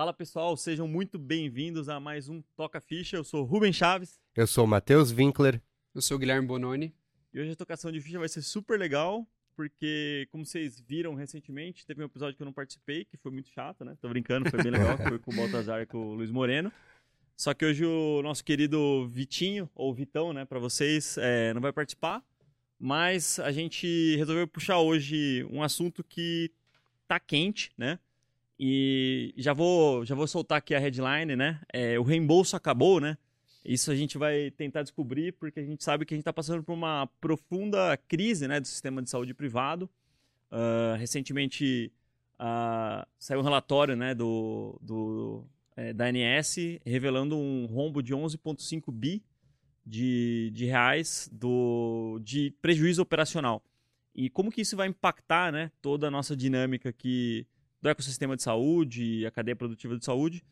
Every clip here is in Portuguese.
Fala pessoal, sejam muito bem-vindos a mais um Toca Ficha. Eu sou Rubem Chaves. Eu sou o Matheus Winkler. Eu sou o Guilherme Bononi. E hoje a tocação de ficha vai ser super legal, porque, como vocês viram recentemente, teve um episódio que eu não participei, que foi muito chato, né? Tô brincando, foi bem legal, foi com o Baltazar e com o Luiz Moreno. Só que hoje o nosso querido Vitinho, ou Vitão, né, para vocês, é, não vai participar. Mas a gente resolveu puxar hoje um assunto que tá quente, né? E já vou, já vou soltar aqui a headline, né? É, o reembolso acabou, né? Isso a gente vai tentar descobrir porque a gente sabe que a gente está passando por uma profunda crise né, do sistema de saúde privado. Uh, recentemente uh, saiu um relatório né, do, do é, da ANS revelando um rombo de 11,5 bi de, de reais do, de prejuízo operacional. E como que isso vai impactar né, toda a nossa dinâmica aqui do ecossistema de saúde, a cadeia produtiva de saúde.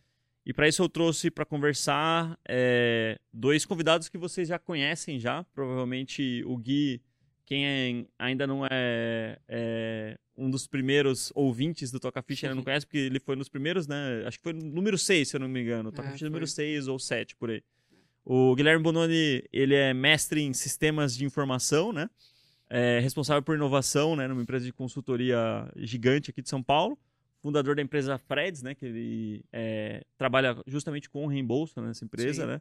E para isso eu trouxe para conversar é, dois convidados que vocês já conhecem já, provavelmente o Gui, quem é, ainda não é, é, um dos primeiros ouvintes do Toca Ficha ainda não conhece, porque ele foi nos primeiros, né? Acho que foi no número 6, se eu não me engano. Toca é, Ficha número 6 ou 7, por aí. O Guilherme Bononi, ele é mestre em sistemas de informação, né? É responsável por inovação, né, numa empresa de consultoria gigante aqui de São Paulo fundador da empresa Freds, né? Que ele é, trabalha justamente com reembolso nessa empresa, Sim. né?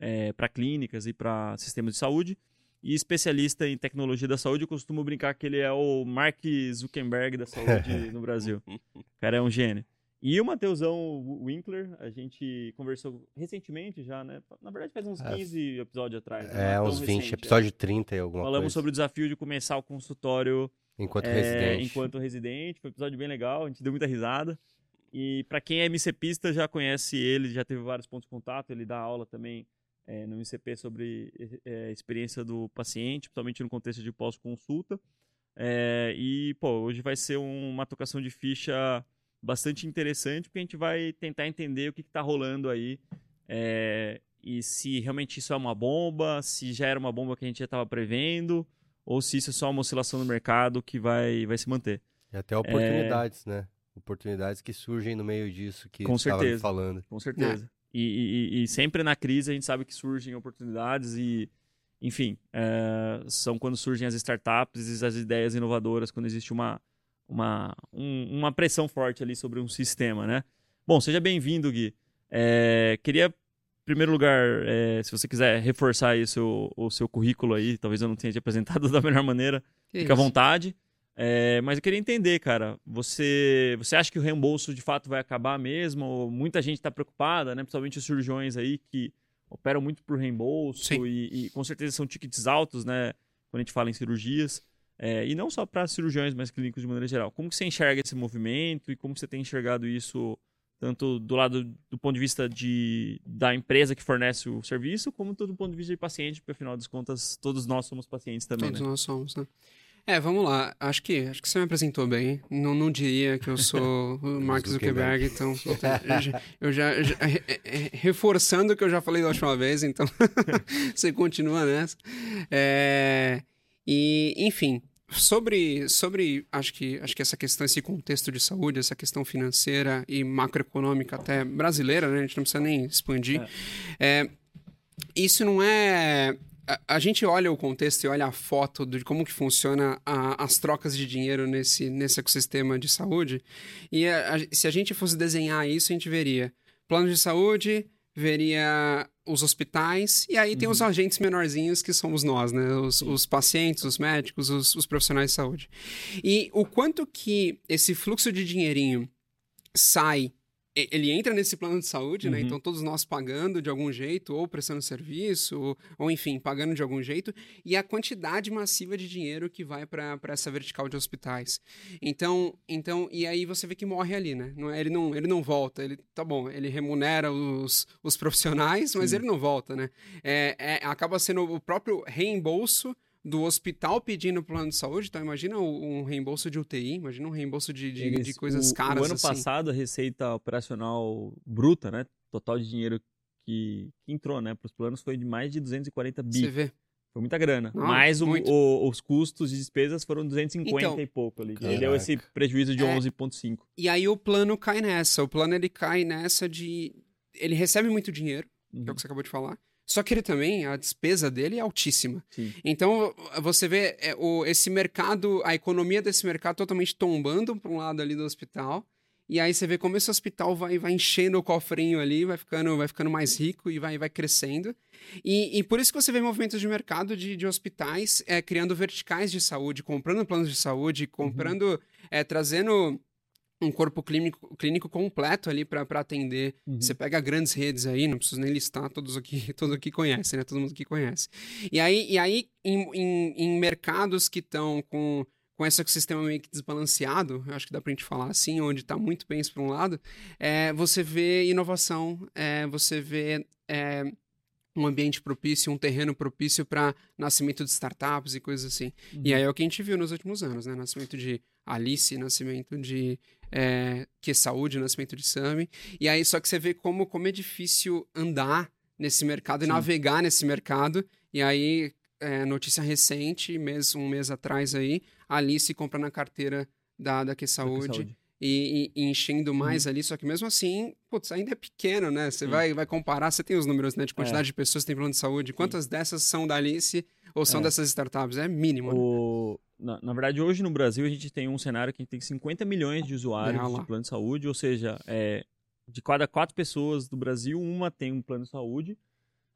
É, para clínicas e para sistemas de saúde. E especialista em tecnologia da saúde, eu costumo brincar que ele é o Mark Zuckerberg da saúde no Brasil. O cara é um gênio. E o Mateusão Winkler, a gente conversou recentemente já, né? Na verdade, faz uns 15 é. episódios atrás. Né? É, uns 20, recente, episódio é. 30 e alguma Falamos coisa. sobre o desafio de começar o consultório Enquanto é, residente. Enquanto residente. Foi um episódio bem legal, a gente deu muita risada. E para quem é MCPista já conhece ele, já teve vários pontos de contato. Ele dá aula também é, no MCP sobre é, experiência do paciente, principalmente no contexto de pós-consulta. É, e, pô, hoje vai ser um, uma tocação de ficha bastante interessante, porque a gente vai tentar entender o que está rolando aí. É, e se realmente isso é uma bomba, se já era uma bomba que a gente já estava prevendo, ou se isso é só uma oscilação no mercado que vai, vai se manter. E até oportunidades, é... né? Oportunidades que surgem no meio disso que com certeza falando. Com certeza. É. E, e, e, sempre na crise a gente sabe que surgem oportunidades e, enfim, é, são quando surgem as startups e as ideias inovadoras, quando existe uma, uma, um, uma pressão forte ali sobre um sistema, né? Bom, seja bem-vindo, Gui. É, queria primeiro lugar, é, se você quiser reforçar aí o seu, o seu currículo aí, talvez eu não tenha te apresentado da melhor maneira, que fica à vontade. É, mas eu queria entender, cara, você, você acha que o reembolso de fato vai acabar mesmo? Muita gente está preocupada, né? Principalmente os cirurgiões aí que operam muito por reembolso e, e, com certeza são tickets altos, né? Quando a gente fala em cirurgias. É, e não só para cirurgiões, mas clínicos de maneira geral. Como que você enxerga esse movimento e como você tem enxergado isso tanto do lado do ponto de vista de, da empresa que fornece o serviço, como do ponto de vista de paciente, porque afinal das contas todos nós somos pacientes também. Todos né? nós somos, né? É, vamos lá. Acho que, acho que você me apresentou bem. Não, não diria que eu sou o Mark Zuckerberg, então eu já, eu já, reforçando o que eu já falei da última vez, então você continua nessa. É, e, enfim, Sobre, sobre acho, que, acho que essa questão, esse contexto de saúde, essa questão financeira e macroeconômica até brasileira, né? a gente não precisa nem expandir. É. É, isso não é a, a, gente olha o contexto e olha a foto de como que funciona a, as trocas de dinheiro nesse, nesse ecossistema de saúde. E a, se a gente fosse desenhar isso, a gente veria plano de saúde, veria os hospitais, e aí tem os uhum. agentes menorzinhos que somos nós, né? Os, os pacientes, os médicos, os, os, profissionais de saúde. E o quanto que esse fluxo de dinheirinho sai ele entra nesse plano de saúde, né? uhum. Então todos nós pagando de algum jeito, ou prestando serviço, ou, ou, enfim, pagando de algum jeito, e a quantidade massiva de dinheiro que vai para essa vertical de hospitais. Então, então, e aí você vê que morre ali, né? Não, é, ele, não, ele não volta, ele tá bom, ele remunera os, os profissionais, mas Sim. ele não volta, né? É, é, acaba sendo o próprio reembolso do hospital pedindo plano de saúde, então imagina um reembolso de UTI, imagina um reembolso de, de, Eles, de coisas o, caras. O ano assim. passado, a receita operacional bruta, né? Total de dinheiro que, que entrou, né, para os planos foi de mais de 240 bi. Você vê. Foi muita grana. Não, Mas o- o- os custos e despesas foram 250 Então, e pouco ali. Ele Caraca. deu esse prejuízo de É. 11,5. E aí o plano cai nessa. O plano ele cai nessa de. Ele recebe muito dinheiro, que é Uhum. o que você acabou de falar. Só que ele também, a despesa dele é altíssima. Sim. Então, você vê é, o, esse mercado, a economia desse mercado totalmente tombando para um lado ali do hospital. E aí você vê como esse hospital vai, vai enchendo o cofrinho ali, vai ficando, vai ficando mais rico e vai, vai crescendo. E, e por isso que você vê movimentos de mercado de, de hospitais é, criando verticais de saúde, comprando planos de saúde, comprando, é, trazendo um corpo clínico, clínico completo ali para atender. Uhum. Você pega grandes redes aí, não preciso nem listar, todos aqui, todo aqui conhece, né? Todo mundo aqui conhece. E aí, e aí em, em, em mercados que estão com, com esse ecossistema meio que desbalanceado, eu acho que dá pra gente falar assim, onde está muito bem isso para um lado, é, você vê inovação, é, você vê é, um ambiente propício, um terreno propício para nascimento de startups e coisas assim. E aí é o que a gente viu nos últimos anos, né? Nascimento de Alice, nascimento de é, Que Saúde, nascimento de Sami. E aí só que você vê como, como é difícil andar nesse mercado e navegar nesse mercado. E aí, é, notícia recente, mês, um mês atrás aí, Alice compra na carteira da, da Que Saúde. E, e- e enchendo mais ali, só que mesmo assim, putz, ainda é pequeno, né? Você Sim. vai, vai comparar, você tem os números, né? De quantidade de pessoas que têm plano de saúde. Quantas dessas são da Alice ou são É. dessas startups? É mínimo. né? O- Na, na verdade, hoje no Brasil a gente tem um cenário que a gente tem 50 milhões de usuários É, de plano de saúde, ou seja, é, de cada quatro pessoas do Brasil, uma tem um plano de saúde.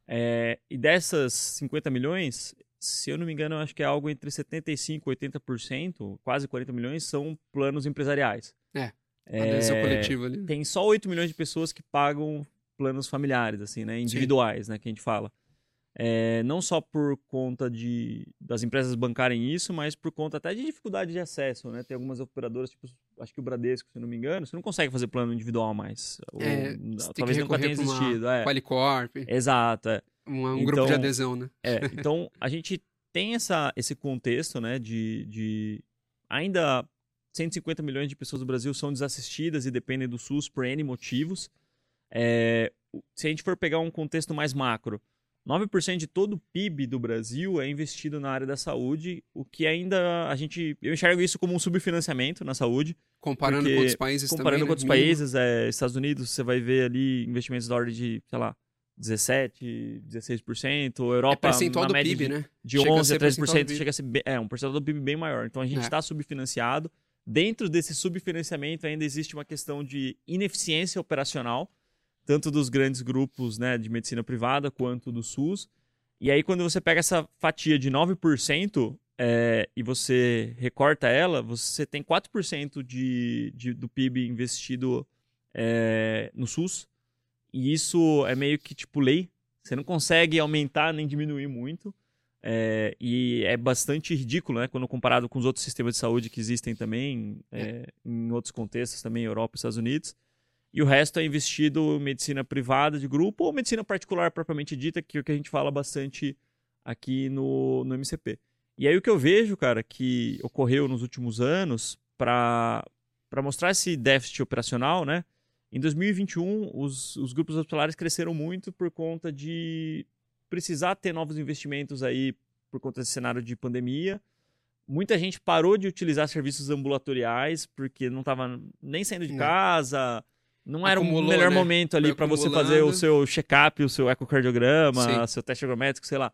É, e dessas 50 milhões, se eu não me engano, eu acho que é algo entre 75% e 80%, quase 40 milhões, são planos empresariais. É, É, Adesão coletiva ali. tem só 8 milhões de pessoas que pagam planos familiares, assim, né? Individuais, né? Que a gente fala. É, não só por conta de, das empresas bancarem isso, mas por conta até de dificuldade de acesso, né? Tem algumas operadoras, tipo, acho que o Bradesco, se não me engano, você não consegue fazer plano individual mais. É, você tem que talvez nunca tenha pra uma existido. É. Qualicorp, Exato, é. um, um Então- grupo de adesão, né? É, então a gente tem essa, esse contexto, né, de, de ainda 150 milhões de pessoas do Brasil são desassistidas e dependem do SUS por N motivos. É, se a gente for pegar um contexto mais macro, 9% de todo o PIB do Brasil é investido na área da saúde, o que ainda a gente. Eu enxergo isso como um subfinanciamento na saúde. Comparando Porque, com outros países Comparando também, com né? outros Mínimo. países, é, Estados Unidos, você vai ver ali investimentos da ordem de, sei lá, 17, 16%, Europa É percentual do PIB, de, né? de Chega a 11 ser a do 13%, PIB. chega a ser bem- é, um percentual do PIB bem maior. Então a gente É. está subfinanciado. Dentro desse subfinanciamento ainda existe uma questão de ineficiência operacional, tanto dos grandes grupos né, de medicina privada quanto do SUS. E aí quando você pega essa fatia de 9% é, e você recorta ela, você tem 4% de, de, do PIB investido é, no SUS. E isso é meio que tipo lei. Você não consegue aumentar nem diminuir muito. É, e é bastante ridículo, né? Quando comparado com os outros sistemas de saúde que existem também, é, em outros contextos também, Europa e Estados Unidos. E o resto é investido em medicina privada de grupo ou medicina particular propriamente dita, que é o que a gente fala bastante aqui no, no MCP. E aí o que eu vejo, cara, que ocorreu nos últimos anos para mostrar esse déficit operacional, né? Em 2021, os, os grupos hospitalares cresceram muito por conta de precisar ter novos investimentos aí por conta desse cenário de pandemia. Muita gente parou de utilizar serviços ambulatoriais porque não estava nem saindo de casa, não era o melhor né? momento ali para você fazer o seu check-up, o seu ecocardiograma, Sim. seu teste agrométrico, sei lá.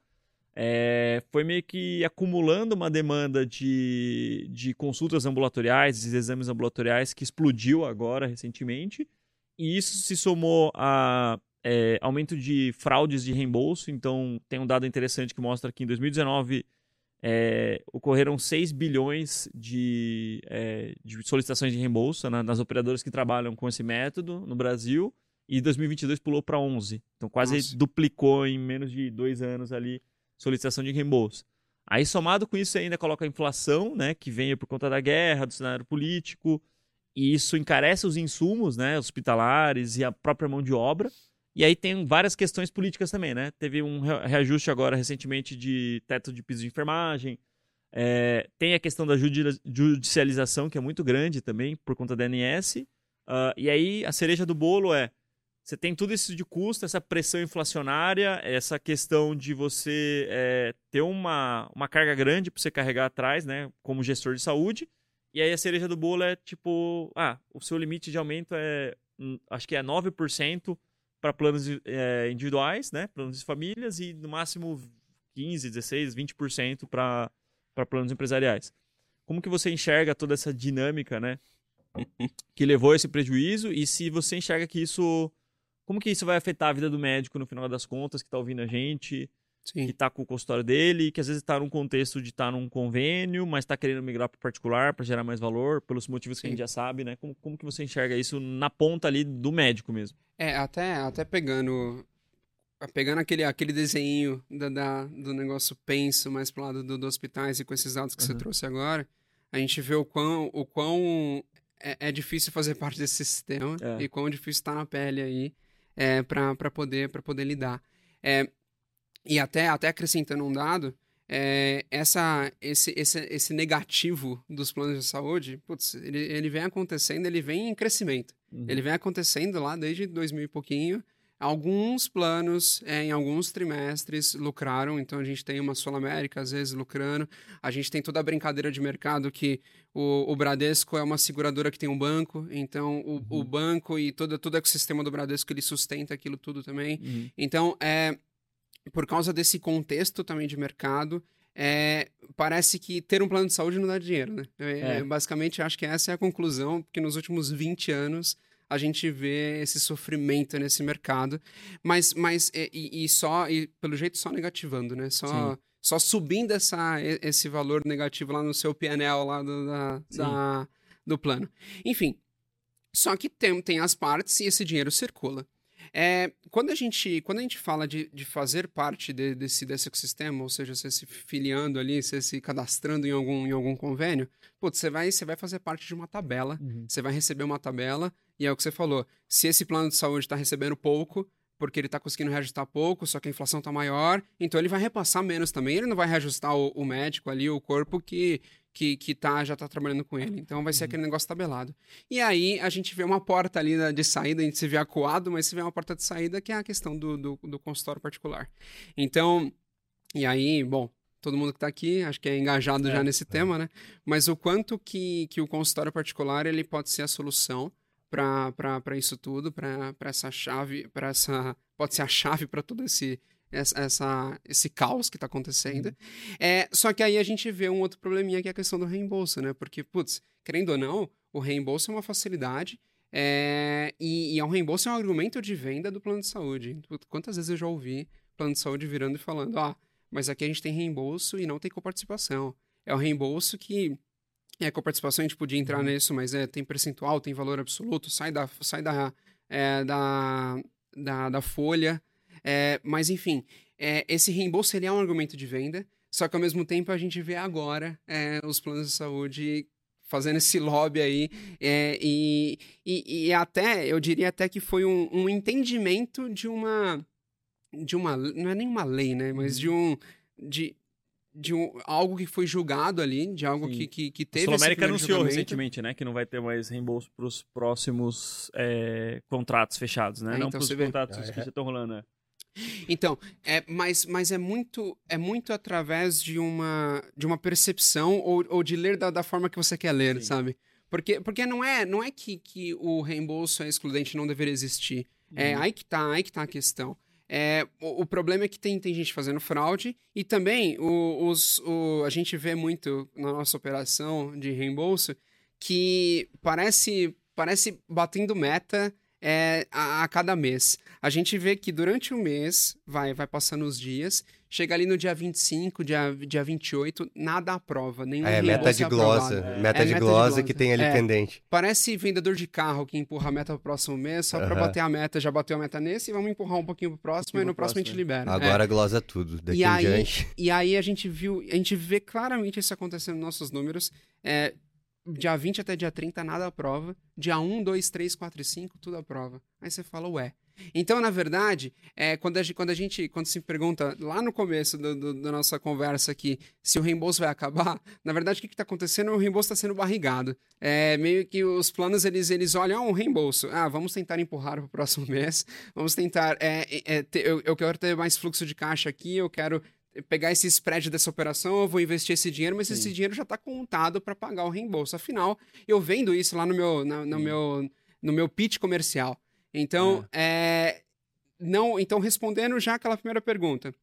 É, foi meio que acumulando uma demanda de, de consultas ambulatoriais, de exames ambulatoriais que explodiu agora recentemente. E isso se somou a é, aumento de fraudes de reembolso. Então, tem um dado interessante que mostra que em 2019 é, ocorreram 6 bilhões de, é, de solicitações de reembolso na- nas operadoras que trabalham com esse método no Brasil. E 2022 pulou para 11. Então, quase Nossa. duplicou em menos de dois anos ali solicitação de reembolso. Aí, somado com isso, você ainda coloca a inflação, né, que vem por conta da guerra, do cenário político, e isso encarece os insumos, né, hospitalares e a própria mão de obra. E aí tem várias questões políticas também, né? Teve um re- reajuste agora recentemente de teto de piso de enfermagem. É, tem a questão da judi- judicialização, que é muito grande também, por conta da ANS. Ah, e aí a cereja do bolo é você tem tudo isso de custo, essa pressão inflacionária, essa questão de você é, ter uma, uma carga grande para você carregar atrás, né? Como gestor de saúde. E aí a cereja do bolo é tipo, ah, o seu limite de aumento é, hum, acho que é 9% para planos é, individuais, né? Planos de famílias e no máximo 15, 16, 20% para planos empresariais. Como que você enxerga toda essa dinâmica, né? que levou a esse prejuízo e se você enxerga que isso como que isso vai afetar a vida do médico no final das contas que está ouvindo a gente, Sim. que está com o consultório dele, que às vezes está num contexto de estar tá num convênio, mas está querendo migrar para particular para gerar mais valor, pelos motivos Sim. que a gente já sabe, né? Como, como que você enxerga isso na ponta ali do médico mesmo? É, até, até pegando pegando aquele, aquele desenho da, da do negócio penso mais pro lado do, do hospitais e com esses dados que uhum. você trouxe agora, a gente vê o quão, o quão é, é difícil fazer parte desse sistema é. e quão difícil estar tá na pele aí é, para poder, poder lidar. É, e até, até acrescentando um dado, é, essa, esse, esse, esse negativo dos planos de saúde, putz, ele, ele vem acontecendo, ele vem em crescimento. Uhum. Ele vem acontecendo lá desde 2000 e pouquinho, Alguns planos, é, em alguns trimestres, lucraram. Então, a gente tem uma Sul América, às vezes, lucrando. A gente tem toda a brincadeira de mercado que o, o Bradesco é uma seguradora que tem um banco. Então, o, uhum. o banco e todo, todo o ecossistema do Bradesco, ele sustenta aquilo tudo também. Uhum. Então, é, por causa desse contexto também de mercado, é, parece que ter um plano de saúde não dá dinheiro, né? É, é. Basicamente, acho que essa é a conclusão, porque nos últimos 20 anos a gente vê esse sofrimento nesse mercado, mas, mas e, e só, e pelo jeito só negativando, né? Só, só subindo essa, esse valor negativo lá no seu PNL lá do, da, da, do plano. Enfim, só que tem, tem as partes e esse dinheiro circula. É, quando, a gente, quando a gente fala de, de fazer parte de, desse, desse ecossistema, ou seja, você se filiando ali, você se cadastrando em algum, em algum convênio, putz, você vai, você vai fazer parte de uma tabela, uhum. você vai receber uma tabela, e é o que você falou, se esse plano de saúde está recebendo pouco, porque ele está conseguindo reajustar pouco, só que a inflação está maior, então ele vai repassar menos também, ele não vai reajustar o, o médico ali, o corpo que que, que tá, já tá trabalhando com ele. Então vai ser uhum. aquele negócio tabelado. E aí a gente vê uma porta ali de saída, a gente se vê acuado, mas se vê uma porta de saída que é a questão do, do, do consultório particular. Então, e aí, bom, todo mundo que está aqui, acho que é engajado é, já nesse é. tema, né? Mas o quanto que, que o consultório particular ele pode ser a solução para isso tudo, para essa chave, para essa. Pode ser a chave para todo esse essa, essa, esse caos que está acontecendo. Uhum. É, só que aí a gente vê um outro probleminha que é a questão do reembolso, né? Porque, putz, querendo ou não, o reembolso é uma facilidade é, e, e é um reembolso é um argumento de venda do plano de saúde. Quantas vezes eu já ouvi plano de saúde virando e falando, ah, mas aqui a gente tem reembolso e não tem coparticipação. É o reembolso que é coparticipação, a gente podia entrar uhum. nisso, mas é, tem percentual, tem valor absoluto, sai da, sai da, é, da, da, da folha. É, mas, enfim, é, esse reembolso ele é um argumento de venda, só que ao mesmo tempo a gente vê agora é, os planos de saúde fazendo esse lobby aí é, e, e, e, até eu diria até que foi um, um, entendimento de uma de uma não é nem uma lei né mas de um de, de um, algo que foi julgado ali, de algo que, que, que teve. A Sul América anunciou recentemente, né, que não vai ter mais reembolso para os próximos é, contratos fechados, né? É, não então para os contratos ah, que já estão rolando, né? Então, é, mas, mas é muito é muito através de uma, de uma percepção ou, ou de ler da, da forma que você quer ler, Sim. sabe? Porque, porque não é não é que, que o reembolso é excludente não deveria existir. É uhum. aí que tá, aí que tá a questão. É, o, o, problema é que tem, tem gente fazendo fraude e também o, os, o, a gente vê muito na nossa operação de reembolso que parece, parece batendo meta é, a, a, cada mês. A gente vê que durante o mês, vai, vai passando os dias, chega ali no dia 25, dia, dia 28, nada aprova. Nenhum é, meta de glosa. É. Meta, é, de, meta glosa de glosa que tem ali é, pendente. Parece vendedor de carro que empurra a meta pro próximo mês, só para bater a meta. Já bateu a meta nesse, vamos empurrar um pouquinho pro próximo, e no próximo, próximo a gente libera. Agora é. glosa tudo, daqui e em aí, diante. E aí a gente viu, a gente vê claramente isso acontecendo nos nossos números. É, dia 20 até dia 30, nada aprova. Dia 1, 2, 3, 4 e 5, tudo aprova. Aí você fala, ué. Então, na verdade, é, quando, a gente, quando a gente, quando se pergunta lá no começo do, do, da nossa conversa aqui se o reembolso vai acabar, na verdade, o que está acontecendo é o reembolso está sendo barrigado. É meio que os planos, eles, eles olham, ah, um reembolso. Ah, vamos tentar empurrar para o próximo mês, vamos tentar, é, é, ter, eu, eu quero ter mais fluxo de caixa aqui, eu quero pegar esse spread dessa operação, eu vou investir esse dinheiro, mas Sim. esse dinheiro já está contado para pagar o reembolso. Afinal, eu vendo isso lá no meu, na, no meu, no meu pitch comercial. Então, é. é. não, então respondendo já aquela primeira pergunta,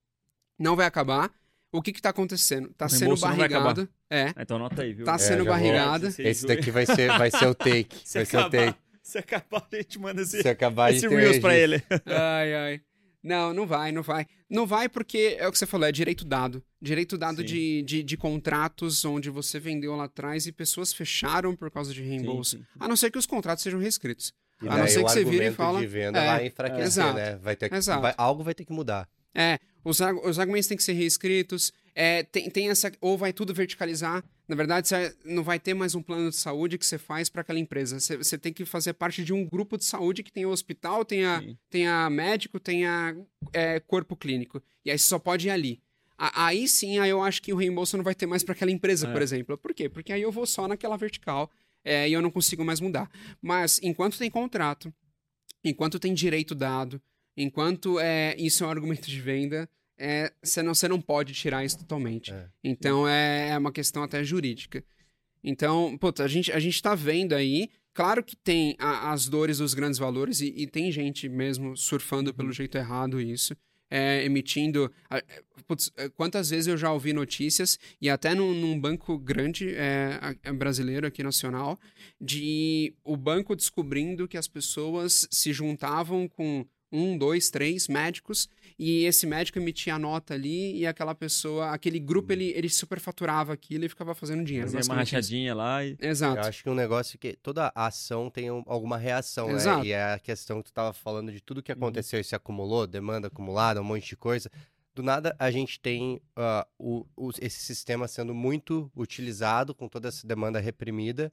não vai acabar. O que está acontecendo? Está sendo barrigado. É. Então anota aí, viu? Tá é, sendo barrigado. Esse daqui vai ser, vai ser o take. Se vai acabar, ser o take. Se acabar, a gente manda esse, se acabar, esse Reels pra ele. Ai, ai. Não, não vai, não vai. Não vai porque é o que você falou, é direito dado. Direito dado de, de, de, contratos onde você vendeu lá atrás e pessoas fecharam por causa de reembolso. Sim, sim. A não ser que os contratos sejam reescritos. E a não ser que você vire e fala. de venda é, vai enfraquecer, é, né? Vai ter que, vai, algo vai ter que mudar. É, os, os argumentos têm que ser reescritos. É, tem, tem essa. Ou vai tudo verticalizar. Na verdade, você não vai ter mais um plano de saúde que você faz para aquela empresa. Você, você, tem que fazer parte de um grupo de saúde que tem o hospital, tem a, tem a médico, tem a é, corpo clínico. E aí você só pode ir ali. aí sim, aí eu acho que o reembolso não vai ter mais para aquela empresa, é. por exemplo. Por quê? Porque aí eu vou só naquela vertical é, e eu não consigo mais mudar. Mas enquanto tem contrato, enquanto tem direito dado, enquanto é, isso é um argumento de venda, é, você, não, você não pode tirar isso totalmente. É. Então é, é uma questão até jurídica. Então, puta, a gente, a gente tá vendo aí. Claro que tem a, as dores dos grandes valores e, e, tem gente mesmo surfando pelo uhum. jeito errado isso é, emitindo. Putz, é, quantas vezes eu já ouvi notícias, e até num, num banco grande é, brasileiro aqui nacional, de o banco descobrindo que as pessoas se juntavam com um, dois, três médicos, e esse médico emitia a nota ali, e aquela pessoa, aquele grupo, ele, ele superfaturava aquilo e ficava fazendo dinheiro. Fazia uma rachadinha lá e... Exato. Eu acho que um negócio que toda ação tem alguma reação, né? Exato. né? E é a questão que tu estava falando de tudo que uhum. aconteceu uhum. e se acumulou, demanda acumulada, um monte de coisa. Do nada, a gente tem uh, o, o, esse sistema sendo muito utilizado, com toda essa demanda reprimida,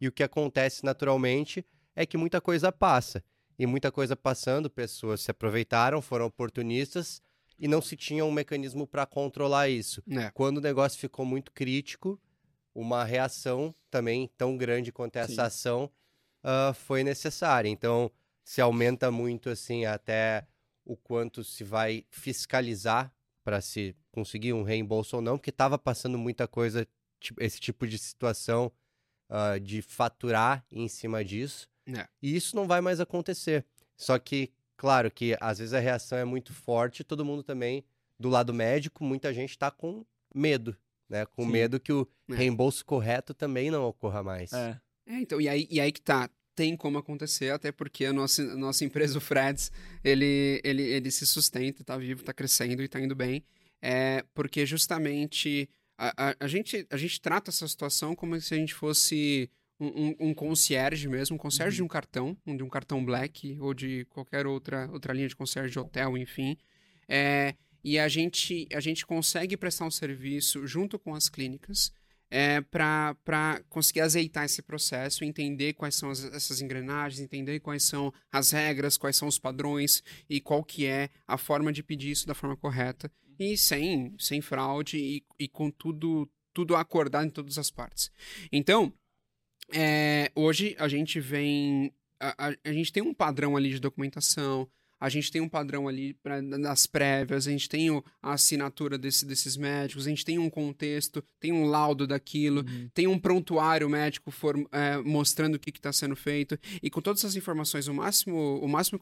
e o que acontece naturalmente é que muita coisa passa e muita coisa passando, pessoas se aproveitaram, foram oportunistas e não se tinha um mecanismo para controlar isso. É. Quando o negócio ficou muito crítico, uma reação também tão grande quanto essa Sim. ação uh, foi necessária. Então, se aumenta muito assim até o quanto se vai fiscalizar para se conseguir um reembolso ou não, porque estava passando muita coisa, tipo, esse tipo de situação uh, de faturar em cima disso. É. E isso não vai mais acontecer. Só que, claro, que às vezes a reação é muito forte, todo mundo também, do lado médico, muita gente está com medo, né? Com Sim. medo que o é. reembolso correto também não ocorra mais. É. é. então, e aí, e aí que tá. Tem como acontecer, até porque a nossa, a nossa empresa, o Freds, ele, ele, ele se sustenta, tá vivo, tá crescendo e tá indo bem. É porque justamente a, a, a, gente, a gente trata essa situação como se a gente fosse um, um, concierge mesmo, um concierge uhum. de um cartão, de um cartão black ou de qualquer outra, outra linha de concierge de hotel, enfim. É, e a gente, a gente consegue prestar um serviço junto com as clínicas é, para conseguir azeitar esse processo, entender quais são as, essas engrenagens, entender quais são as regras, quais são os padrões e qual que é a forma de pedir isso da forma correta e sem, sem fraude e, e com tudo, tudo acordado em todas as partes. Então, é, hoje a gente vem. A, a, a, gente tem um padrão ali de documentação, a gente tem um padrão ali pra, nas prévias, a gente tem o, a assinatura desse, desses médicos, a gente tem um contexto, tem um laudo daquilo, uhum. tem um prontuário médico for, é, mostrando o que está sendo feito. E com todas essas informações, o máximo, o máximo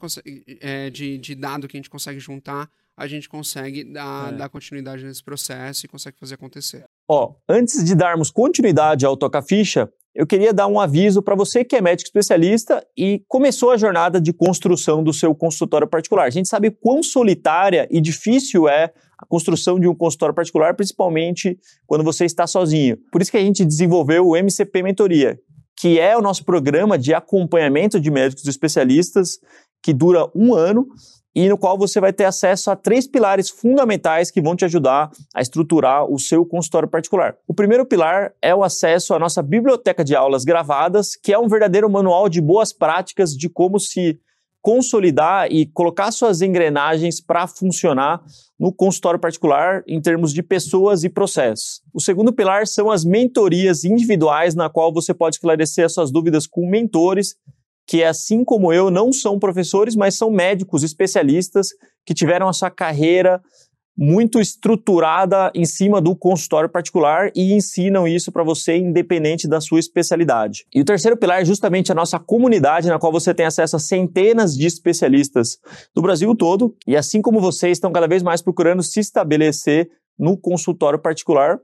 é, de, de dado que a gente consegue juntar, a gente consegue dar, é. dar continuidade nesse processo e consegue fazer acontecer. Ó, antes de darmos continuidade ao Toca Ficha, eu queria dar um aviso para você que é médico especialista e começou a jornada de construção do seu consultório particular. A gente sabe quão solitária e difícil é a construção de um consultório particular, principalmente quando você está sozinho. Por isso que a gente desenvolveu o MCP Mentoria, que é o nosso programa de acompanhamento de médicos especialistas que dura um ano e no qual você vai ter acesso a três pilares fundamentais que vão te ajudar a estruturar o seu consultório particular. O primeiro pilar é o acesso à nossa biblioteca de aulas gravadas, que é um verdadeiro manual de boas práticas de como se consolidar e colocar suas engrenagens para funcionar no consultório particular em termos de pessoas e processos. O segundo pilar são as mentorias individuais, na qual você pode esclarecer as suas dúvidas com mentores que, assim como eu, não são professores, mas são médicos especialistas que tiveram a sua carreira muito estruturada em cima do consultório particular e ensinam isso para você independente da sua especialidade. E o terceiro pilar é justamente a nossa comunidade, na qual você tem acesso a centenas de especialistas do Brasil todo, e assim como vocês estão cada vez mais procurando se estabelecer no consultório particular,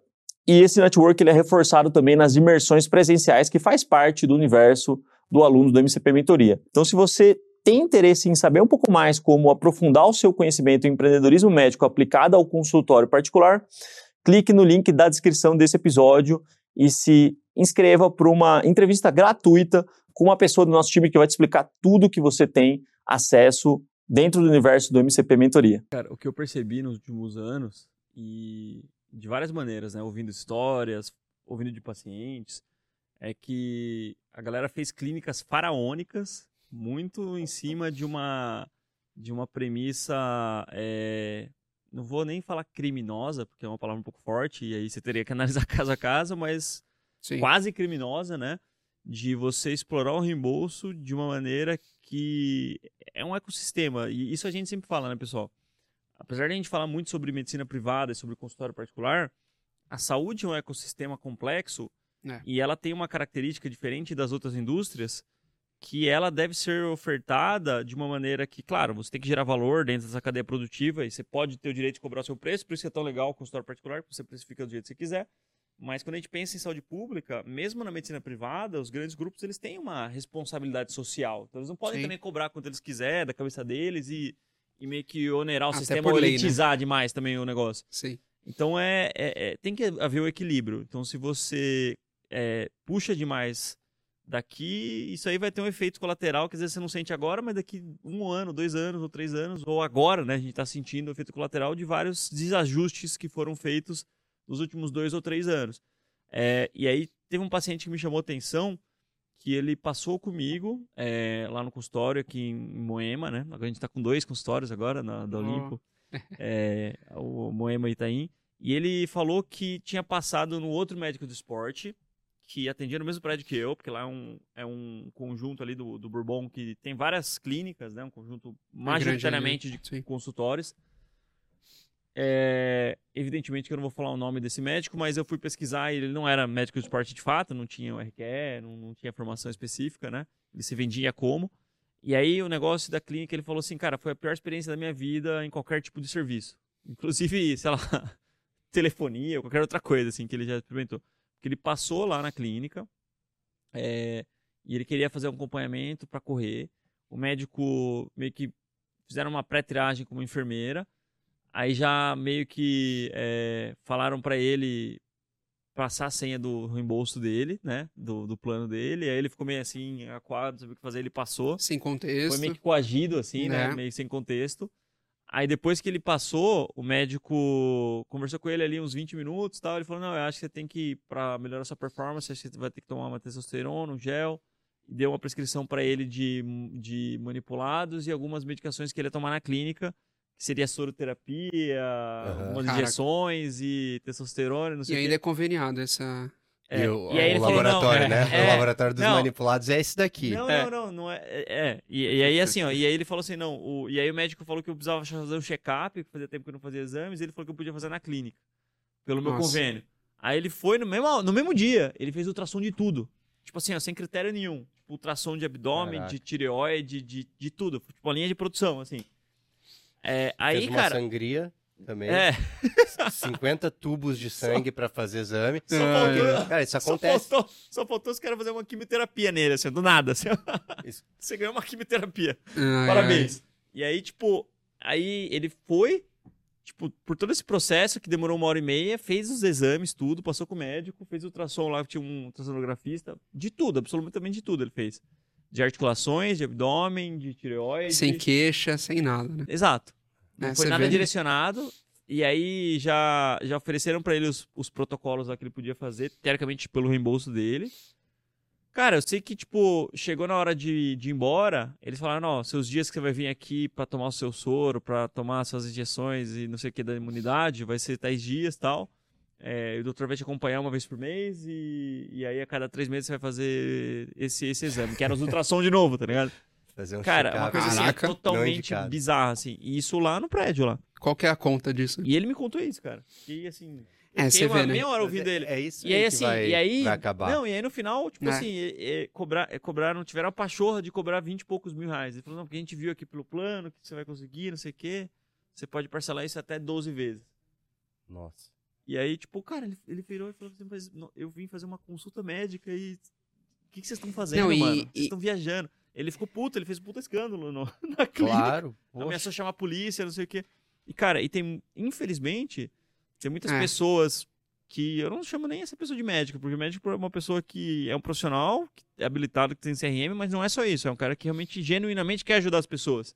e esse network ele é reforçado também nas imersões presenciais que faz parte do universo do aluno do MCP Mentoria. Então, se você tem interesse em saber um pouco mais como aprofundar o seu conhecimento em empreendedorismo médico aplicado ao consultório particular, clique no link da descrição desse episódio e se inscreva para uma entrevista gratuita com uma pessoa do nosso time que vai te explicar tudo que você tem acesso dentro do universo do MCP Mentoria. Cara, o que eu percebi nos últimos anos e de várias maneiras, né, ouvindo histórias, ouvindo de pacientes, é que a galera fez clínicas faraônicas muito em cima de uma de uma premissa é, não vou nem falar criminosa porque é uma palavra um pouco forte e aí você teria que analisar caso a caso mas Sim. quase criminosa né? De você explorar o reembolso de uma maneira que é um ecossistema. E isso a gente sempre fala né pessoal? Apesar de a gente falar muito sobre medicina privada e sobre consultório particular a saúde é um ecossistema complexo é. e ela tem uma característica diferente das outras indústrias que ela deve ser ofertada de uma maneira que, claro, você tem que gerar valor dentro dessa cadeia produtiva e você pode ter o direito de cobrar o seu preço, por isso que é tão legal o consultório particular, que você precifica do jeito que você quiser. Mas quando a gente pensa em saúde pública, mesmo na medicina privada, os grandes grupos eles têm uma responsabilidade social. Então eles não podem Sim. também cobrar quanto eles quiserem da cabeça deles e, e meio que onerar o Até sistema ou elitizar né? demais também o negócio. Sim. Então é, é, é, tem que haver o equilíbrio. Então se você é, puxa demais Daqui, isso aí vai ter um efeito colateral que às vezes você não sente agora, mas daqui um ano, dois anos ou três anos, ou agora, né, a gente está sentindo o efeito colateral de vários desajustes que foram feitos nos últimos dois ou três anos. É, e aí teve um paciente que me chamou atenção que ele passou comigo é, lá no consultório aqui em Moema, né? A gente está com dois consultórios agora na, da Olimpo, oh. é, o Moema e Itaim. E ele falou que tinha passado no outro médico do esporte que atendia no mesmo prédio que eu, porque lá é um, é um conjunto ali do, do Bourbon que tem várias clínicas, né? Um conjunto majoritariamente de Sim. consultórios. É, evidentemente que eu não vou falar o nome desse médico, mas eu fui pesquisar e ele não era médico de esporte de fato, não tinha o RQE, não, não tinha formação específica, né? Ele se vendia como. E aí o negócio da clínica, ele falou assim, cara, foi a pior experiência da minha vida em qualquer tipo de serviço. Inclusive, sei lá, telefonia ou qualquer outra coisa, assim, que ele já experimentou que ele passou lá na clínica é, e ele queria fazer um acompanhamento para correr. O médico meio que fizeram uma pré-triagem como enfermeira. Aí já meio que é, falaram para ele passar a senha do reembolso dele, né? Do, do plano dele. Aí ele ficou meio assim, aquado, não sabia o que fazer. Ele passou. Sem contexto. Foi meio que coagido, assim, né? né? Meio sem contexto. Aí depois que ele passou, o médico conversou com ele ali uns 20 minutos tal. Ele falou: Não, eu acho que você tem que, para melhorar sua performance, acho que você vai ter que tomar uma testosterona, um gel. E deu uma prescrição para ele de, de manipulados e algumas medicações que ele ia tomar na clínica, que seria soroterapia, uhum. algumas injeções e testosterona. Não sei e ainda é conveniado essa. É, e o, e aí o laboratório, falou, né? É, o laboratório dos não, manipulados é esse daqui. Não, é. não, não, não é. É. é. E, e, aí, assim, ó, e aí ele falou assim: não, o, e aí o médico falou que eu precisava fazer um check-up, que fazia tempo que eu não fazia exames, e ele falou que eu podia fazer na clínica, pelo meu Nossa. convênio. Aí ele foi no mesmo, no mesmo dia, ele fez ultrassom de tudo. Tipo assim, ó, sem critério nenhum. Tipo, ultrassom de abdômen, Caraca. de tireoide, de, de tudo. Tipo, a linha de produção, assim. É, aí, fez uma cara. sangria também. É. 50 tubos de sangue para fazer exame. Só faltou, cara, isso acontece. Só faltou, só faltou os caras fazer uma quimioterapia nele, assim, do nada. Assim. Você ganhou uma quimioterapia. Ai, Parabéns. Ai. E aí, tipo, aí ele foi, tipo, por todo esse processo que demorou uma hora e meia, fez os exames, tudo, passou com o médico, fez ultrassom lá, tinha um ultrassonografista, de tudo, absolutamente de tudo ele fez. De articulações, de abdômen, de tireoide. Sem queixa, sem nada, né? Exato. Não é, foi nada vê? direcionado. E aí já, já ofereceram para ele os, os protocolos lá que ele podia fazer, teoricamente pelo reembolso dele. Cara, eu sei que, tipo, chegou na hora de, de ir embora, eles falaram, ó, seus dias que você vai vir aqui para tomar o seu soro, para tomar suas injeções e não sei o que da imunidade, vai ser 10 dias e tal. É, o doutor vai te acompanhar uma vez por mês e, e aí a cada três meses você vai fazer esse, esse exame, que era os ultrassom de novo, tá ligado? Fazer um Cara, uma coisa assim, é Caraca. totalmente bizarra, assim. E isso lá no prédio, lá. Qual que é a conta disso? E ele me contou isso, cara. E assim... É, você uma vê, né? meia hora ouvindo é, ele. É isso E aí, assim, vai, e aí. vai acabar. Não, e aí no final, tipo É. assim, é, é, cobrar, é, cobraram, tiveram a pachorra de cobrar 20 e poucos mil reais. Ele falou, não, porque a gente viu aqui pelo plano que você vai conseguir, não sei o quê. Você pode parcelar isso até 12 vezes. Nossa. E aí, tipo, cara, ele, ele virou e falou assim, mas não, eu vim fazer uma consulta médica e. O que, que vocês estão fazendo, Não, e- mano? e- Vocês estão viajando. Ele ficou puto, ele fez um puta escândalo no- na clínica. Claro. Ameaçou chamar a polícia, não sei o quê. E, cara, e tem, infelizmente, tem muitas É. pessoas que eu não chamo nem essa pessoa de médico, porque médico é uma pessoa que é um profissional, que é habilitado, que tem CRM, mas não é só isso. É um cara que realmente, genuinamente quer ajudar as pessoas.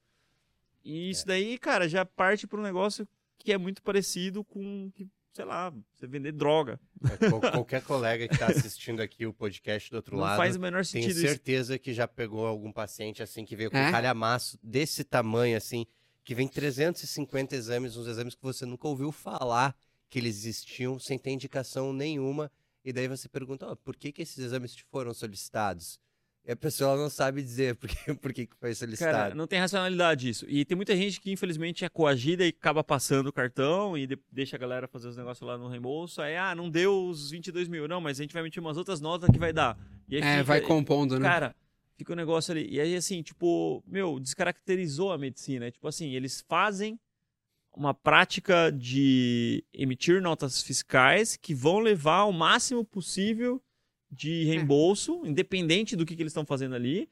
E isso daí, cara, já parte para um negócio que é muito parecido com, que, sei lá, você vender droga. É, qual- qualquer colega que está assistindo aqui o podcast do outro não lado, faz o menor tenho sentido isso. certeza que já pegou algum paciente assim que veio com É? um calhamaço desse tamanho assim, que vem 350 exames, uns exames que você nunca ouviu falar que eles existiam sem ter indicação nenhuma. E daí você pergunta, "Ó, por que, que esses exames te foram solicitados? E a pessoa não sabe dizer por que, por que, que foi solicitado. Cara, não tem racionalidade isso. E tem muita gente que, infelizmente, é coagida e acaba passando o cartão e de- deixa a galera fazer os negócios lá no reembolso. Aí, ah, não deu os 22 mil. Não, mas a gente vai emitir umas outras notas que vai dar. E aí É, fica- vai compondo, né? Cara, fica o negócio ali. E aí, assim, tipo, meu, descaracterizou a medicina. É, tipo assim, eles fazem uma prática de emitir notas fiscais que vão levar o máximo possível de reembolso, independente do que, que eles estão fazendo ali.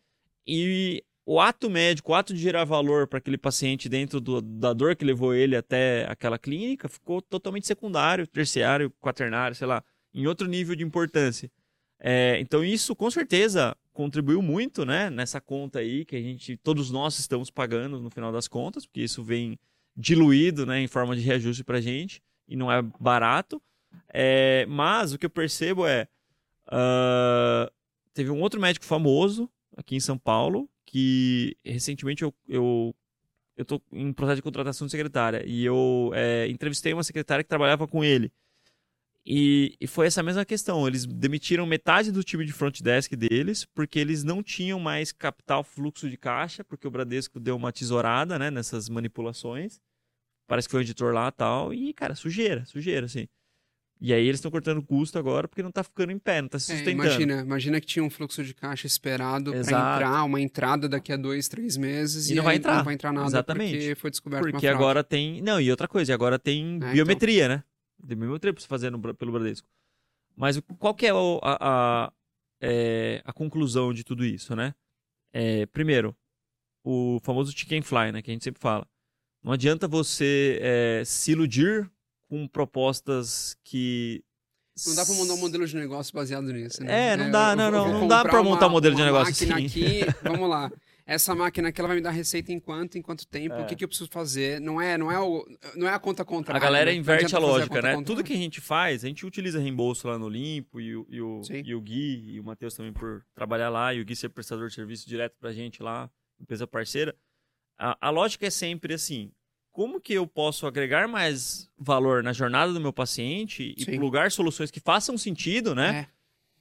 E o ato médico, o ato de gerar valor para aquele paciente dentro do- da dor que levou ele até aquela clínica ficou totalmente secundário, terciário, quaternário, sei lá, em outro nível de importância. É, então isso com certeza contribuiu muito, né, nessa conta aí que a gente, todos nós estamos pagando no final das contas, porque isso vem diluído, né, em forma de reajuste para gente e não é barato. É, mas o que eu percebo é ah, teve um outro médico famoso aqui em São Paulo que recentemente eu, eu eu tô em processo de contratação de secretária e eu é, entrevistei uma secretária que trabalhava com ele e, e foi essa mesma questão. Eles demitiram metade do time de front desk deles porque eles não tinham mais capital fluxo de caixa, porque o Bradesco deu uma tesourada né, nessas manipulações. Parece que foi o editor lá tal. E, cara, sujeira, sujeira, assim. E aí eles estão cortando custo agora porque não tá ficando em pé, não tá se É, sustentando. imagina, imagina que tinha um fluxo de caixa esperado para entrar, uma entrada daqui a dois, três meses E e, não vai entrar. não vai entrar nada Exatamente. porque foi descoberto Porque agora tem. Não, e outra coisa, agora tem então. biometria, né? Tem biometria pra você fazer no pelo Bradesco. Mas qual que é o- a, a, é, a conclusão de tudo isso, né? É, primeiro, o famoso chicken fly, né? Que a gente sempre fala. Não adianta você é, se iludir com propostas que. Não dá pra montar um modelo de negócio baseado nisso, né? É, não dá, eu não, não, não dá pra montar um modelo de negócio máquina assim. aqui, vamos lá. Essa máquina aqui ela vai me dar receita em quanto, em quanto tempo, É. o que, que eu preciso fazer. Não é, não é, o, não é a conta contrária. A galera inverte a lógica, conta né? contrária. Tudo que a gente faz, a gente utiliza reembolso lá no Limpo e o, e o, Sim. e o Gui e o Matheus também por trabalhar lá e o Gui ser prestador de serviço direto pra gente lá, empresa parceira. A, a lógica é sempre assim: como que eu posso agregar mais valor na jornada do meu paciente e Sim. plugar soluções que façam sentido, né?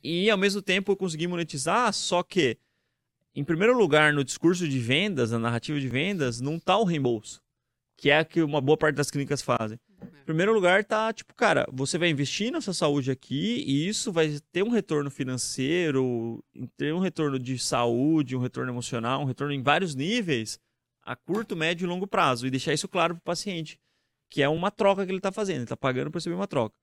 É. e ao mesmo tempo eu consegui monetizar, só que, em primeiro lugar, no discurso de vendas, na narrativa de vendas, não tá o reembolso, que é o que uma boa parte das clínicas fazem. Em primeiro lugar, tá tipo, cara, você vai investir na sua saúde aqui e isso vai ter um retorno financeiro, ter um retorno de saúde, um retorno emocional, um retorno em vários níveis, a curto, médio e longo prazo, e deixar isso claro para o paciente, que é uma troca que ele está fazendo, ele está pagando para receber uma troca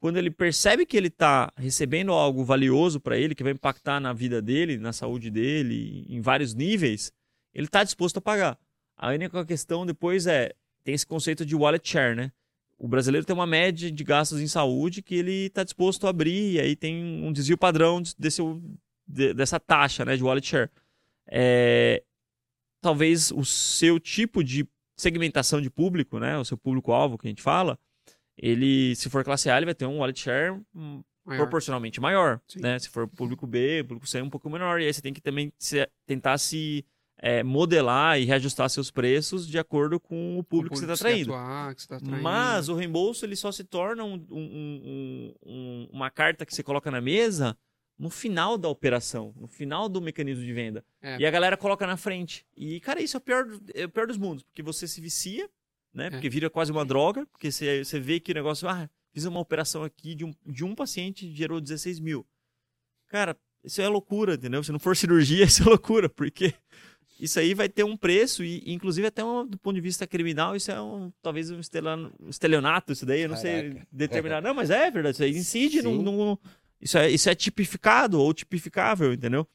quando ele percebe que ele está recebendo algo valioso para ele, que vai impactar na vida dele, na saúde dele, em vários níveis, ele está disposto a pagar. A única questão depois é, tem esse conceito de wallet share, né? O brasileiro tem uma média de gastos em saúde que ele está disposto a abrir, e aí tem um desvio padrão desse, de- dessa taxa né, de wallet share. É, talvez o seu tipo de segmentação de público, né, o seu público-alvo que a gente fala, ele, se for classe A, ele vai ter um wallet share hum, maior. proporcionalmente maior, Sim. né? Se for público B, público C é um pouco menor. E aí você tem que também se, tentar se é, modelar e reajustar seus preços de acordo com o público, o público que você está traindo. Tá Mas o reembolso ele só se torna um, um, uma carta que você coloca na mesa no final da operação, no final do mecanismo de venda. É. E a galera coloca na frente. E, cara, isso é o pior, é o pior dos mundos, porque você se vicia, né? É. Porque vira quase uma droga, porque você, você vê que o negócio, ah, fiz uma operação aqui de um, de um paciente gerou 16 mil. Cara, isso é loucura, entendeu? Se não for cirurgia, isso é loucura, porque isso aí vai ter um preço, e inclusive até um, do ponto de vista criminal, isso é um, talvez um estelionato, isso daí, eu não Caraca. sei determinar. Não, mas é verdade, isso aí incide no, no, isso, é, isso é tipificado ou tipificável, entendeu?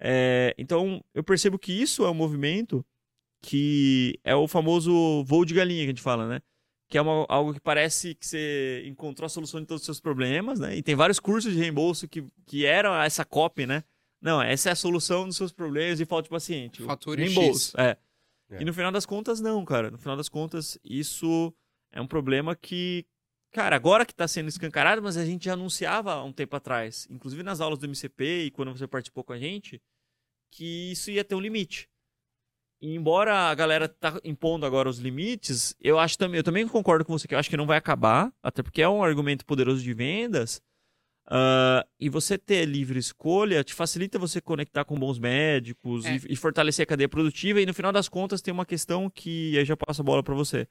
É, então, eu percebo que isso é um movimento que é o famoso voo de galinha que a gente fala, né? Que é uma, algo que parece que você encontrou a solução de todos os seus problemas, né? E tem vários cursos de reembolso que, que eram essa copy, né? Não, essa é a solução dos seus problemas de falta de paciente. Fatura reembolso. É. é. E no final das contas, não, cara. No final das contas, isso é um problema que, cara, agora que está sendo escancarado, mas a gente já anunciava há um tempo atrás, inclusive nas aulas do MCP e quando você participou com a gente, que isso ia ter um limite. E embora a galera tá impondo agora os limites, eu acho também, eu também concordo com você que eu acho que não vai acabar, até porque é um argumento poderoso de vendas, Uh, e você ter livre escolha te facilita você conectar com bons médicos é. e, e, fortalecer a cadeia produtiva. E no final das contas, tem uma questão que aí já passo a bola para você.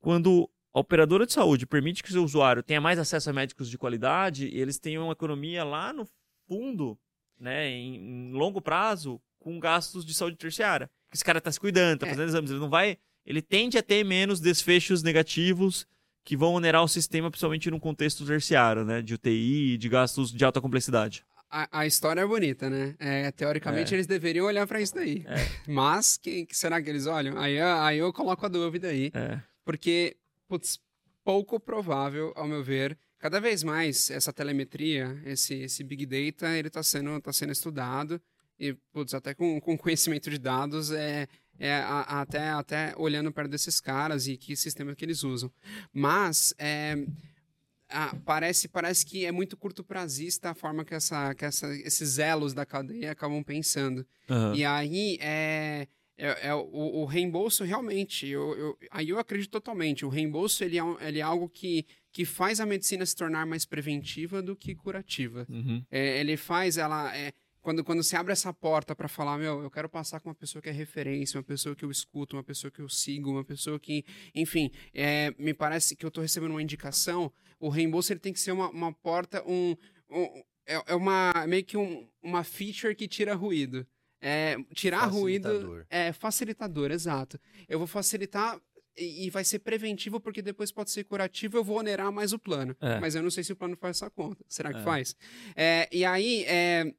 Quando a operadora de saúde permite que o usuário tenha mais acesso a médicos de qualidade, eles têm uma economia lá no fundo, né, em, em longo prazo, com gastos de saúde terciária. Esse cara está se cuidando, está é. fazendo exames, ele não vai. Ele tende a ter menos desfechos negativos que vão onerar o sistema, principalmente num contexto terciário, né? De UTI, de gastos de alta complexidade. A, a história é bonita, né? É, teoricamente, é. eles deveriam olhar para isso daí. É. Mas, que, que, será que eles olham? Aí, aí eu coloco a dúvida aí. É. Porque, putz, pouco provável, ao meu ver, cada vez mais essa telemetria, esse, esse big data, ele está sendo, tá sendo estudado. E, putz, até com, com conhecimento de dados, é, é, a, até, até olhando perto desses caras e que sistema que eles usam. Mas é, a, parece, parece que é muito curto prazista a forma que, essa, que essa, esses elos da cadeia acabam pensando. Uhum. E aí é. É, é o, o, reembolso realmente, eu, eu, aí eu acredito totalmente. O reembolso ele é, ele é algo que, que faz a medicina se tornar mais preventiva do que curativa. Uhum. É, ele faz ela. É, quando, quando você abre essa porta para falar, meu, eu quero passar com uma pessoa que é referência, uma pessoa que eu escuto, uma pessoa que eu sigo, uma pessoa que, enfim, é, me parece que eu estou recebendo uma indicação, o reembolso ele tem que ser uma, uma porta, um, um é, é, uma meio que um, uma feature que tira ruído. É, tirar ruído é facilitador, exato. Eu vou facilitar e, vai ser preventivo porque depois pode ser curativo, eu vou onerar mais o plano. É. Mas eu não sei se o plano faz essa conta. Será que é. faz? É, e aí, é,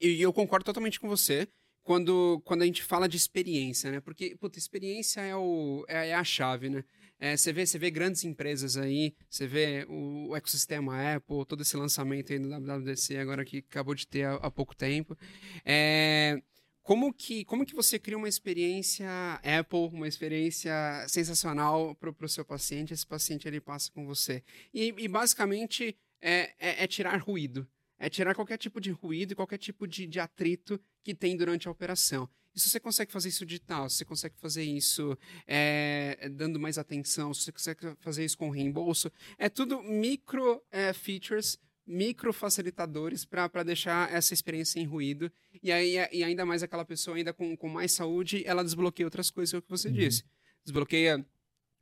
e eu concordo totalmente com você quando, quando a gente fala de experiência, né? Porque, puta, experiência é, o, é, é a chave, né? É, você, vê, você vê grandes empresas aí, você vê o, o, ecossistema Apple, todo esse lançamento aí do WWDC agora que acabou de ter há, há pouco tempo. É, como, que, como que você cria uma experiência Apple, uma experiência sensacional para o seu paciente, esse paciente ele passa com você? E, e basicamente é, é, é tirar ruído é tirar qualquer tipo de ruído e qualquer tipo de, de atrito que tem durante a operação. E se você consegue fazer isso digital, se você consegue fazer isso é, dando mais atenção, se você consegue fazer isso com reembolso, é tudo micro é, features, micro facilitadores para deixar essa experiência sem ruído. E, aí, e ainda mais aquela pessoa ainda com, com mais saúde, ela desbloqueia outras coisas, é o que você uhum. disse. Desbloqueia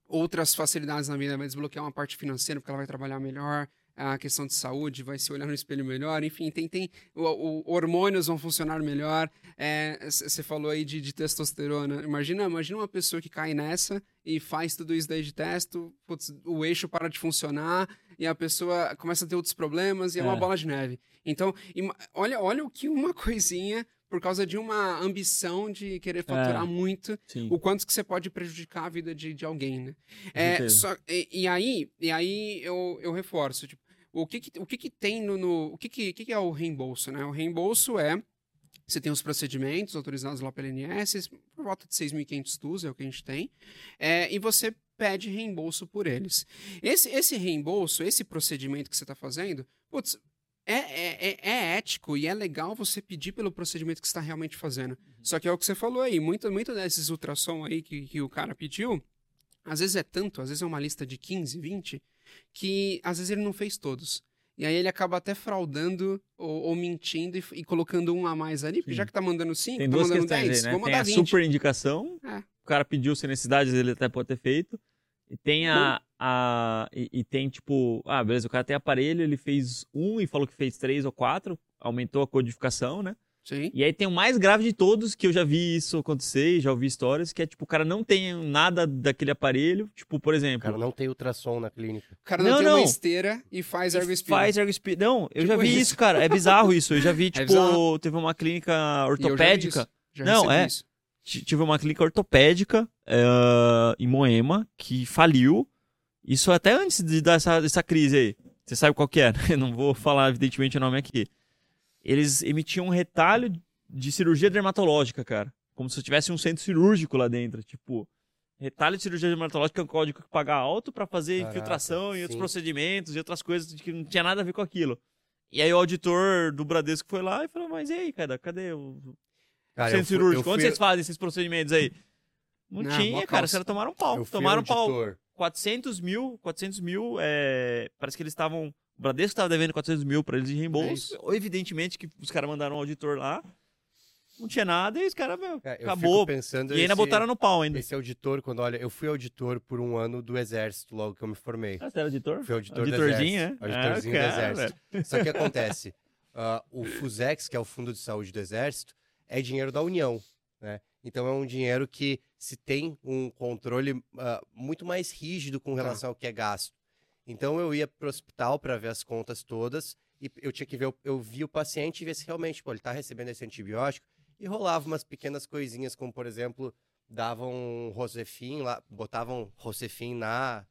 outras facilidades na vida, vai desbloquear uma parte financeira, porque ela vai trabalhar melhor, a questão de saúde, vai se olhar no espelho melhor, enfim, tem, tem o, o hormônios vão funcionar melhor. Você é, falou aí de, de, testosterona. Imagina, imagina uma pessoa que cai nessa e faz tudo isso daí de testo, putz, o eixo para de funcionar e a pessoa começa a ter outros problemas e é, é uma bola de neve. Então, olha, olha o que uma coisinha por causa de uma ambição de querer faturar é, muito, sim. o quanto que você pode prejudicar a vida de, de alguém, né? É, só, e, e, aí, e aí eu, eu reforço, tipo, o que, que o que, que tem no, no, o que, que, que é o reembolso, né? O reembolso é você tem os procedimentos autorizados lá pela ANS, por volta de 6.500 TUS é o que a gente tem, é, e você pede reembolso por eles. Esse, esse reembolso, esse procedimento que você está fazendo, putz, é, é, é, é, ético e é legal você pedir pelo procedimento que você está realmente fazendo. Uhum. Só que é o que você falou aí, muito, muito desses ultrassom aí que, que o cara pediu, às vezes é tanto, às vezes é uma lista de 15, 20, que às vezes ele não fez todos. E aí ele acaba até fraudando ou, ou mentindo e, e, colocando um a mais ali, porque Sim. já que tá mandando 5, tá duas mandando 10, aí, né? vou mandar Tem a 20. super indicação, é. o cara pediu sem necessidade, ele até pode ter feito. E tem a. a e, e, tem tipo. Ah, beleza, o cara tem aparelho, ele fez um e falou que fez três ou quatro, aumentou a codificação, né? Sim. E aí tem o mais grave de todos, que eu já vi isso acontecer, já ouvi histórias, que é tipo, o cara não tem nada daquele aparelho, tipo, por exemplo... O cara não tem ultrassom na clínica. O cara não, não tem não. uma esteira e faz ergospira. Faz ergospira. Não, eu tipo já vi isso. isso, cara, é bizarro isso. Eu já vi, é tipo, é teve uma clínica ortopédica... Já, já não, é. Isso. Tive uma clínica ortopédica é, em Moema, que faliu. Isso até antes de dar essa, essa crise aí. Você sabe qual que é, né? Não vou falar, evidentemente, o nome aqui eles emitiam um retalho de cirurgia dermatológica, cara. Como se tivesse um centro cirúrgico lá dentro. Tipo, retalho de cirurgia dermatológica é um código que paga alto para fazer Caraca, infiltração e outros procedimentos e outras coisas que não tinha nada a ver com aquilo. E aí o auditor do Bradesco foi lá e falou, mas e aí, cara, cadê o cara, centro fui, cirúrgico? Fui... Onde vocês fazem esses procedimentos aí? Não, não tinha, cara, os caras tomaram um pau. Tomaram um pau. 400 mil, 400 mil, é... parece que eles estavam o Bradesco estava devendo 400 mil para eles de reembolso. É Evidentemente que os caras mandaram um auditor lá. Não tinha nada e os caras, é, acabou. Pensando e ainda esse, botaram no pau ainda. Esse auditor, quando olha, eu fui auditor por um ano do Exército, logo que eu me formei. Ah, você era auditor? Fui auditor Auditorzinho, do Exército. É? Auditorzinho ah, do Exército. Só que acontece, uh, o FUSEX, que é o Fundo de Saúde do Exército, é dinheiro da União, né? Então é um dinheiro que se tem um controle uh, muito mais rígido com relação ao que é gasto. Então eu ia pro hospital para ver as contas todas e eu tinha que ver, eu vi o paciente e ver se realmente pô, ele está recebendo esse antibiótico e rolava umas pequenas coisinhas, como por exemplo, davam Rosefin lá, botavam Rosefin na,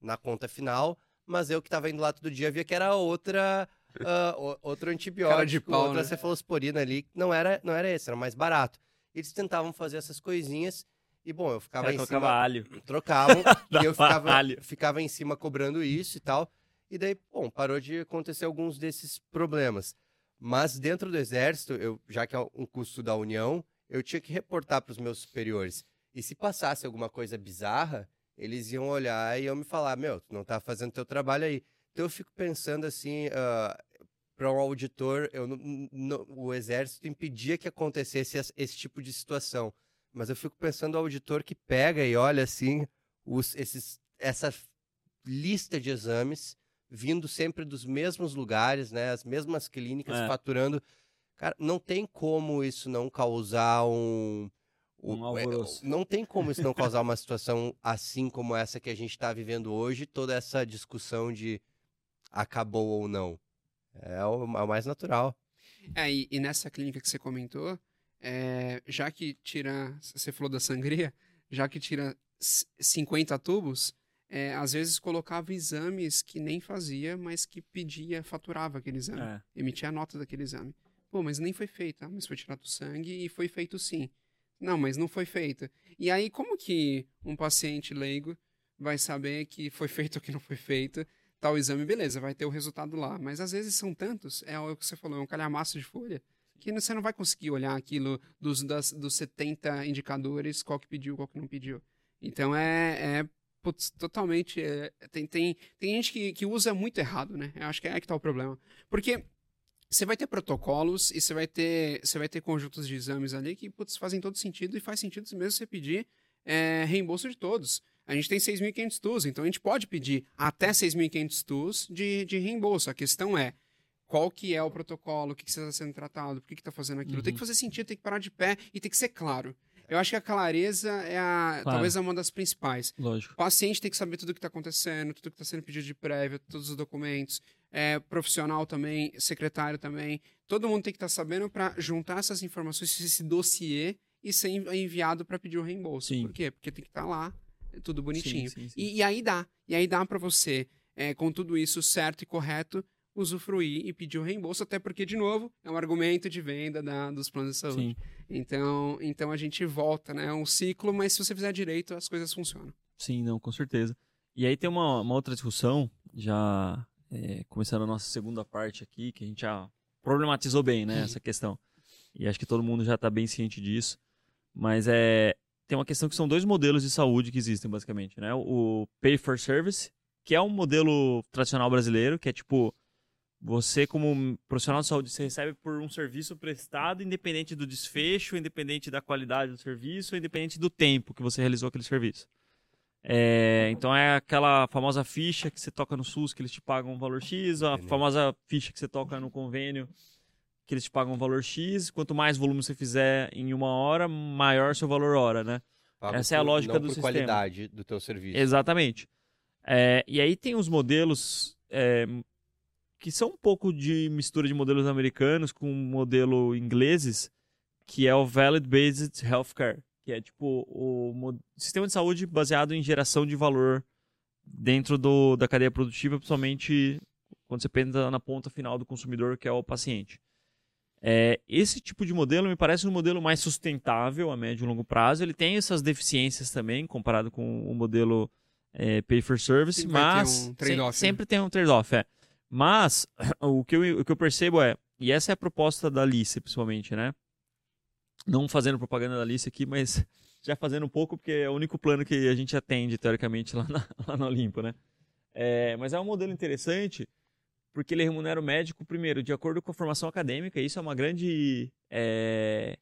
na conta final, mas eu que estava indo lá todo dia via que era outra uh, outro antibiótico, pau, outra né? cefalosporina ali, não era não era esse, era mais barato. Eles tentavam fazer essas coisinhas e bom, eu ficava em cima. alho. Trocavam. e eu ficava, ficava em cima cobrando isso e tal. E daí, bom, parou de acontecer alguns desses problemas. Mas dentro do exército, eu, já que é um custo da União, eu tinha que reportar para os meus superiores. E se passasse alguma coisa bizarra, eles iam olhar e iam me falar: Meu, tu não tá fazendo teu trabalho aí. Então eu fico pensando assim: uh, ah, para um auditor, eu, o exército impedia que acontecesse esse, esse tipo de situação. Mas eu fico pensando o auditor que pega e olha assim os, esses, essa lista de exames vindo sempre dos mesmos lugares, né? As mesmas clínicas é. faturando. Cara, não tem como isso não causar um um é, alvoroço. Não tem como isso não causar uma situação assim como essa que a gente está vivendo hoje, toda essa discussão de acabou ou não. É o, é o mais natural. É, e, e, nessa clínica que você comentou, é, já que tira, você falou da sangria, já que tira 50 tubos, é, às vezes colocava exames que nem fazia, mas que pedia, faturava aquele exame, é. emitia a nota daquele exame. Pô, mas nem foi feito, ah, mas foi tirado o sangue e foi feito sim. Não, mas não foi feito. E aí, como que um paciente leigo vai saber que foi feito ou que não foi feito? Tal exame, beleza, vai ter o resultado lá. Mas às vezes são tantos, é o que você falou, é um calhamaço de folha que você não vai conseguir olhar aquilo dos, das, dos 70 indicadores, qual que pediu, qual que não pediu. Então é, é putz, totalmente. É, tem, tem, tem gente que, que usa muito errado, né? Eu acho que é aí que tá o problema. Porque você vai ter protocolos e você vai ter, você vai ter conjuntos de exames ali que putz, fazem todo sentido e faz sentido mesmo você pedir é, reembolso de todos. A gente tem 6.500 TUS, então a gente pode pedir até 6.500 TUS de, de reembolso. A questão é, qual que é o protocolo, o que, que você está sendo tratado, por que está fazendo aquilo. Uhum. Tem que uhum. fazer sentido, tem que parar de pé e tem que ser claro. Eu acho que a clareza é a, claro. talvez uma das principais. Lógico. O paciente tem que saber tudo o que está acontecendo, tudo que está sendo pedido de prévia, todos os documentos. É, profissional também, secretário também. Todo mundo tem que estar tá sabendo para juntar essas informações, esse dossiê e ser enviado para pedir o reembolso. Sim. Por quê? Porque tem que estar tá lá, tudo bonitinho. Sim, sim, e, e, aí dá. E aí dá para você, é, com tudo isso certo e correto, usufruir e pedir o reembolso, até porque, de novo, é um argumento de venda da, dos planos de saúde. Sim. Então, então a gente volta, né? É um ciclo, mas se você fizer direito, as coisas funcionam. Sim, não, com certeza. E aí tem uma, uma outra discussão, já é, começando a nossa segunda parte aqui, que a gente já problematizou bem, né, essa questão. E acho que todo mundo já está bem ciente disso. Mas é, tem uma questão que são dois modelos de saúde que existem, basicamente, né? O Pay for Service, que é um modelo tradicional brasileiro, que é tipo, você como profissional de saúde, você recebe por um serviço prestado, independente do desfecho, independente da qualidade do serviço, independente do tempo que você realizou aquele serviço. É, então é aquela famosa ficha que você toca no SUS, que eles te pagam um valor X, a famosa ficha que você toca no convênio, que eles te pagam um valor X. Quanto mais volume você fizer em uma hora, maior seu valor hora, né? Pago Essa é a lógica não do por sistema. qualidade do teu serviço. Exatamente. É, e aí tem os modelos é, que são um pouco de mistura de modelos americanos com modelo ingleses, que é o Valid Based Healthcare, que é tipo o sistema de saúde baseado em geração de valor dentro do, da cadeia produtiva, principalmente quando você pensa na ponta final do consumidor, que é o paciente. É, esse tipo de modelo me parece um modelo mais sustentável a médio e longo prazo. Ele tem essas deficiências também, comparado com o modelo é, Pay for Service, Sempre mas um sem- trade-off, né? sempre tem um trade-off. É. Mas o que, eu, o que eu percebo é, e essa é a proposta da Alice, principalmente, né? Não fazendo propaganda da Alice aqui, mas já fazendo um pouco, porque é o único plano que a gente atende, teoricamente, lá na, lá na Olimpo, né? É, mas é um modelo interessante, porque ele remunera o médico, primeiro, de acordo com a formação acadêmica, isso é uma grande. É,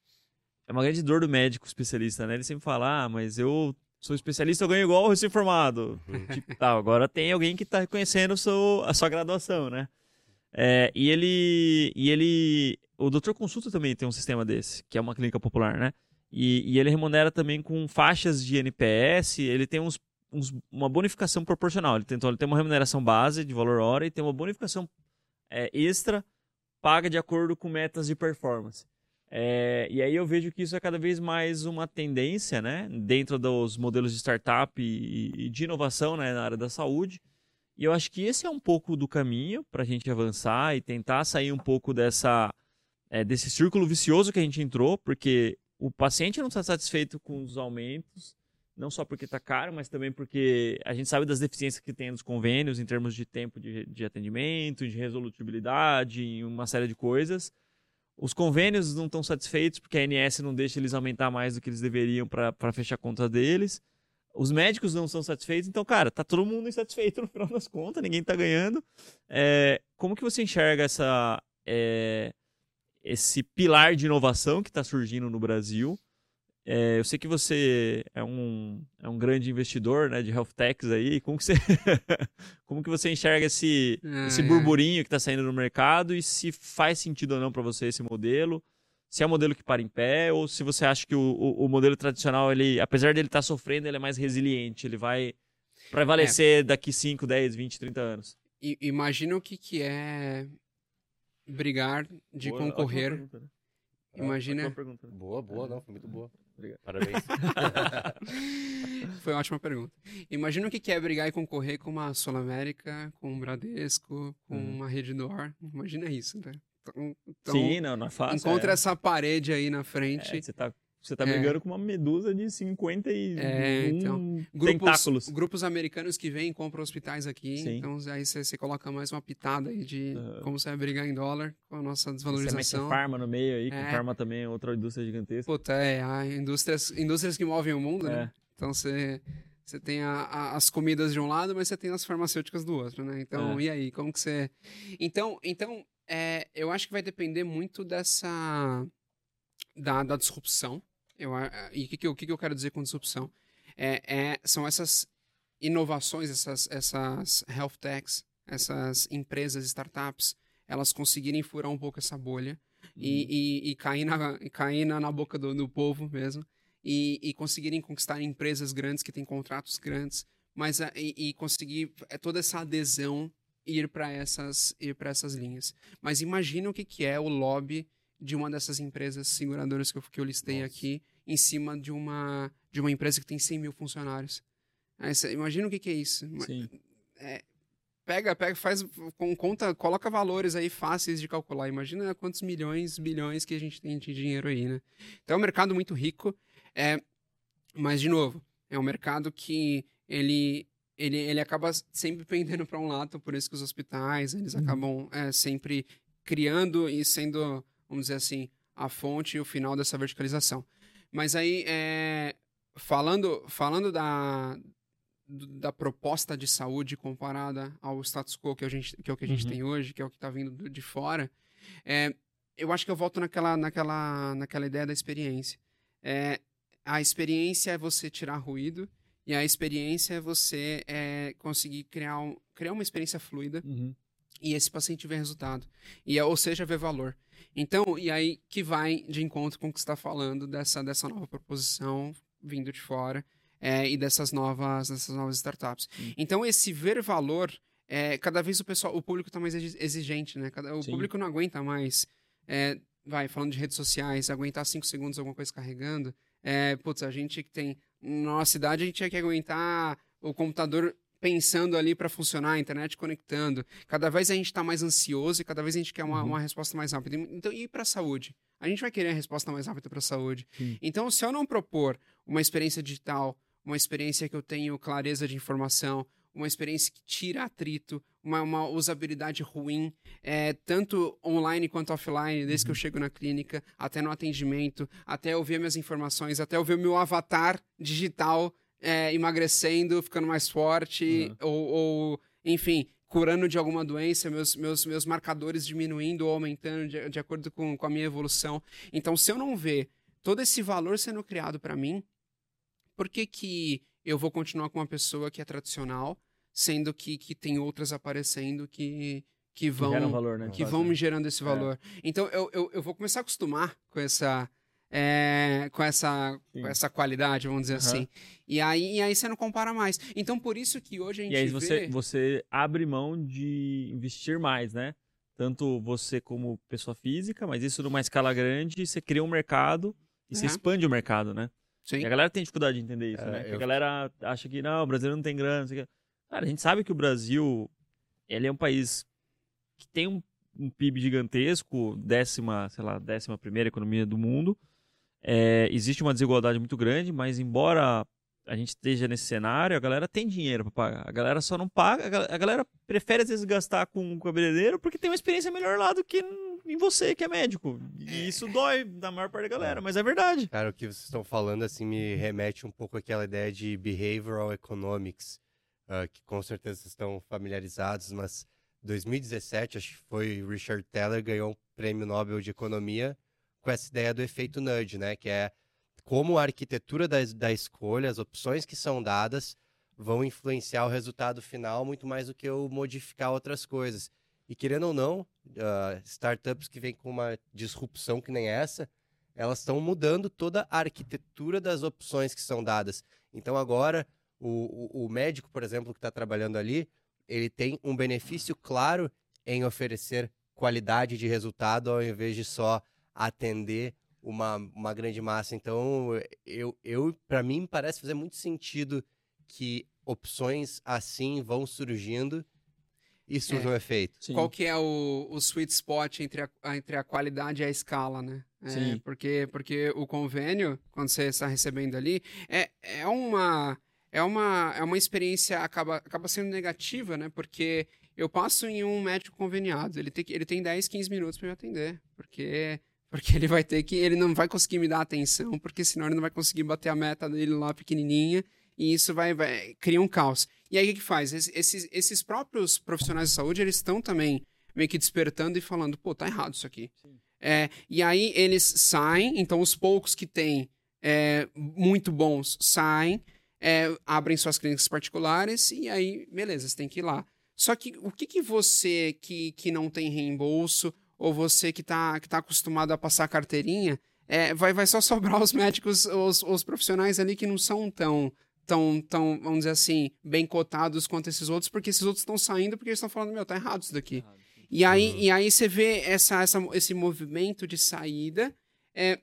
é uma grande dor do médico especialista, né? Ele sempre fala, ah, mas eu sou especialista, eu ganho igual o recém-formado. tipo, tá, agora tem alguém que está reconhecendo seu, a sua graduação, né? É, e ele. E ele. O doutor consulta também tem um sistema desse, que é uma clínica popular, né? E, e ele remunera também com faixas de NPS, ele tem uns, uns- uma bonificação proporcional. Ele tem, então, ele tem uma remuneração base de valor hora e tem uma bonificação é, extra paga de acordo com metas de performance. É, e aí eu vejo que isso é cada vez mais uma tendência, né? Dentro dos modelos de startup e, e de inovação né, na área da saúde. E eu acho que esse é um pouco do caminho para a gente avançar e tentar sair um pouco dessa, é, desse círculo vicioso que a gente entrou, porque o paciente não está satisfeito com os aumentos, não só porque está caro, mas também porque a gente sabe das deficiências que tem nos convênios em termos de tempo de, de atendimento, de resolutibilidade, em uma série de coisas. Os convênios não estão satisfeitos porque a ANS não deixa eles aumentar mais do que eles deveriam para fechar a conta deles. Os médicos não são satisfeitos, então, cara, tá todo mundo insatisfeito no final das contas, ninguém tá ganhando. É, como que você enxerga essa, é, esse pilar de inovação que está surgindo no Brasil? É, eu sei que você é um, é um grande investidor né, de health techs aí. Como que você, como que você enxerga esse, Ai, esse ai. burburinho que está saindo no mercado e se faz sentido ou não para você esse modelo? Se é um modelo que para em pé ou se você acha que o, o, o modelo tradicional, ele, apesar dele estar sofrendo, ele é mais resiliente, ele vai prevalecer daqui 5, 10, 20, 30 anos. I- imagina o que, que é brigar de Boa, concorrer. pergunta, né? Imagina. Né? Boa, boa, não, foi muito boa. Obrigado. Parabéns. Foi uma ótima pergunta. Imagina o que é brigar e concorrer com uma Sul América, com um Bradesco, com Uhum. uma Rede Dor. Imagina isso, né? Então, Sim, não, não é fácil. encontra é. essa parede aí na frente. É, você tá, você tá É. brigando com uma medusa de 51 É, então. grupos, tentáculos. grupos americanos que vêm e compram hospitais aqui. Sim. Então aí você, coloca mais uma pitada aí de como você vai brigar em dólar com a nossa Você mete desvalorização. farma no meio aí, que É. farma também é outra indústria gigantesca. Puta, é, indústrias, indústrias que movem o mundo, né? É. Então você, você tem a- a- as comidas de um lado, mas você tem as farmacêuticas do outro, né? Então, É. e aí, como que você... Então, então é, eu acho que vai depender muito dessa... Da, da disrupção. Eu, e o que, que, eu- que, que eu quero dizer com disrupção? É, é, são essas inovações, essas, essas health techs, essas empresas, startups, elas conseguirem furar um pouco essa bolha e, e, e cair, na, cair na, na boca do, do povo mesmo e, e conseguirem conquistar empresas grandes que têm contratos grandes, mas e, e conseguir é, toda essa adesão ir para essas ir para essas linhas. Mas imagina o que, que é o lobby de uma dessas empresas seguradoras que eu, que eu listei Nossa. aqui em cima de uma de uma empresa que tem 100 mil funcionários. Aí você- imagina o que, que é isso. Sim. Pega, pega, faz com conta, coloca valores aí fáceis de calcular. Imagina quantos milhões, bilhões que a gente tem de dinheiro aí, né? Então é um mercado muito rico, é, mas de novo, é um mercado que ele, ele, ele acaba sempre pendendo para um lado, por isso que os hospitais, eles uhum. acabam é, sempre criando e sendo, vamos dizer assim, a fonte e o final dessa verticalização. Mas aí, é, falando, falando da, da proposta de saúde comparada ao status quo que, a gente, que é o que a gente uhum. tem hoje, que é o que está vindo de fora, é, eu acho que eu volto naquela, naquela, naquela ideia da experiência. É, a experiência é você tirar ruído e a experiência é você é, conseguir criar, um, criar uma experiência fluida uhum. e esse paciente ver resultado. E, ou seja, ver valor. Então, e aí que vai de encontro com o que você está falando dessa, dessa nova proposição vindo de fora é, e dessas novas, dessas novas startups. Então, esse ver valor, é, cada vez o pessoal, o público está mais exigente, né? Cada, o Sim. público não aguenta mais, é, vai, falando de redes sociais, aguentar cinco segundos alguma coisa carregando. É, putz, a gente que tem. Na nossa cidade, a gente tinha que aguentar o computador pensando ali para funcionar, a internet conectando. Cada vez a gente está mais ansioso e cada vez a gente quer uma, uhum. uma resposta mais rápida. Então, e para a saúde? A gente vai querer a resposta mais rápida para a saúde. Sim. Então, se eu não propor uma experiência digital, uma experiência que eu tenho clareza de informação, uma experiência que tira atrito, uma, uma usabilidade ruim, é, tanto online quanto offline, desde uhum. que eu uhum. chego na clínica, até no atendimento, até eu ver minhas informações, até eu ver o meu avatar digital é, emagrecendo, ficando mais forte, uhum. ou, ou, enfim, curando de alguma doença, meus, meus, meus marcadores diminuindo ou aumentando de, de acordo com, com a minha evolução. Então, se eu não ver todo esse valor sendo criado para mim, por que, que eu vou continuar com uma pessoa que é tradicional, sendo que, que tem outras aparecendo que, que vão valor, né? que vão me gerando esse é. valor. É. Então eu, eu, eu vou começar a acostumar com essa é, com essa com essa qualidade, vamos dizer uhum. assim. E aí, e aí você não compara mais. Então por isso que hoje a gente E aí vê... você você abre mão de investir mais, né? Tanto você como pessoa física, mas isso numa escala grande, você cria um mercado e você expande o mercado, né? Sim. E a galera tem dificuldade de entender isso, é, né? Eu... A galera acha que não, o brasileiro não tem grana, não Cara, a gente sabe que o Brasil, ele é um país que tem um, um PIB gigantesco, décima, sei lá, décima primeira economia do mundo. É, existe uma desigualdade muito grande, mas embora a gente esteja nesse cenário, a galera tem dinheiro para pagar. A galera só não paga, a galera prefere às vezes gastar com um cabeleireiro porque tem uma experiência melhor lá do que em você, que é médico. E é. isso dói da maior parte da galera, é. mas é verdade. Cara, o que vocês estão falando, assim, me remete um pouco àquela ideia de behavioral economics, uh, que com certeza vocês estão familiarizados, mas 2017, acho que foi Richard Teller ganhou um prêmio Nobel de Economia com essa ideia do efeito nudge, né? Que é como a arquitetura da, da escolha, as opções que são dadas, vão influenciar o resultado final muito mais do que eu modificar outras coisas. E querendo ou não, uh, startups que vêm com uma disrupção que nem essa, elas estão mudando toda a arquitetura das opções que são dadas. Então agora, o, o, o médico, por exemplo, que está trabalhando ali, ele tem um benefício claro em oferecer qualidade de resultado ao invés de só atender uma, uma grande massa. Então, eu, eu para mim, parece fazer muito sentido que opções assim vão surgindo e surge é. um efeito. Sim. Qual que é o, o sweet spot entre a, entre a qualidade e a escala, né? É, Sim. Porque, porque o convênio, quando você está recebendo ali, é, é uma... É uma, é uma experiência, acaba, acaba sendo negativa, né? Porque eu passo em um médico conveniado, ele tem, ele tem 10, 15 minutos para me atender, porque porque ele vai ter que. Ele não vai conseguir me dar atenção, porque senão ele não vai conseguir bater a meta dele lá pequenininha. E isso vai, vai cria um caos. E aí o que, que faz? Esses, esses próprios profissionais de saúde, eles estão também meio que despertando e falando, pô, tá errado isso aqui. É, e aí eles saem, então os poucos que têm é, muito bons saem, é, abrem suas clínicas particulares e aí, beleza, você tem que ir lá. Só que o que, que você que, que não tem reembolso ou você que está que tá acostumado a passar carteirinha, é, vai, vai só sobrar os médicos, os, os profissionais ali que não são tão, tão, tão, vamos dizer assim, bem cotados quanto esses outros, porque esses outros estão saindo porque eles estão falando, meu, tá errado isso daqui. Tá errado. E aí, uhum. e aí você vê essa, essa, esse movimento de saída, é,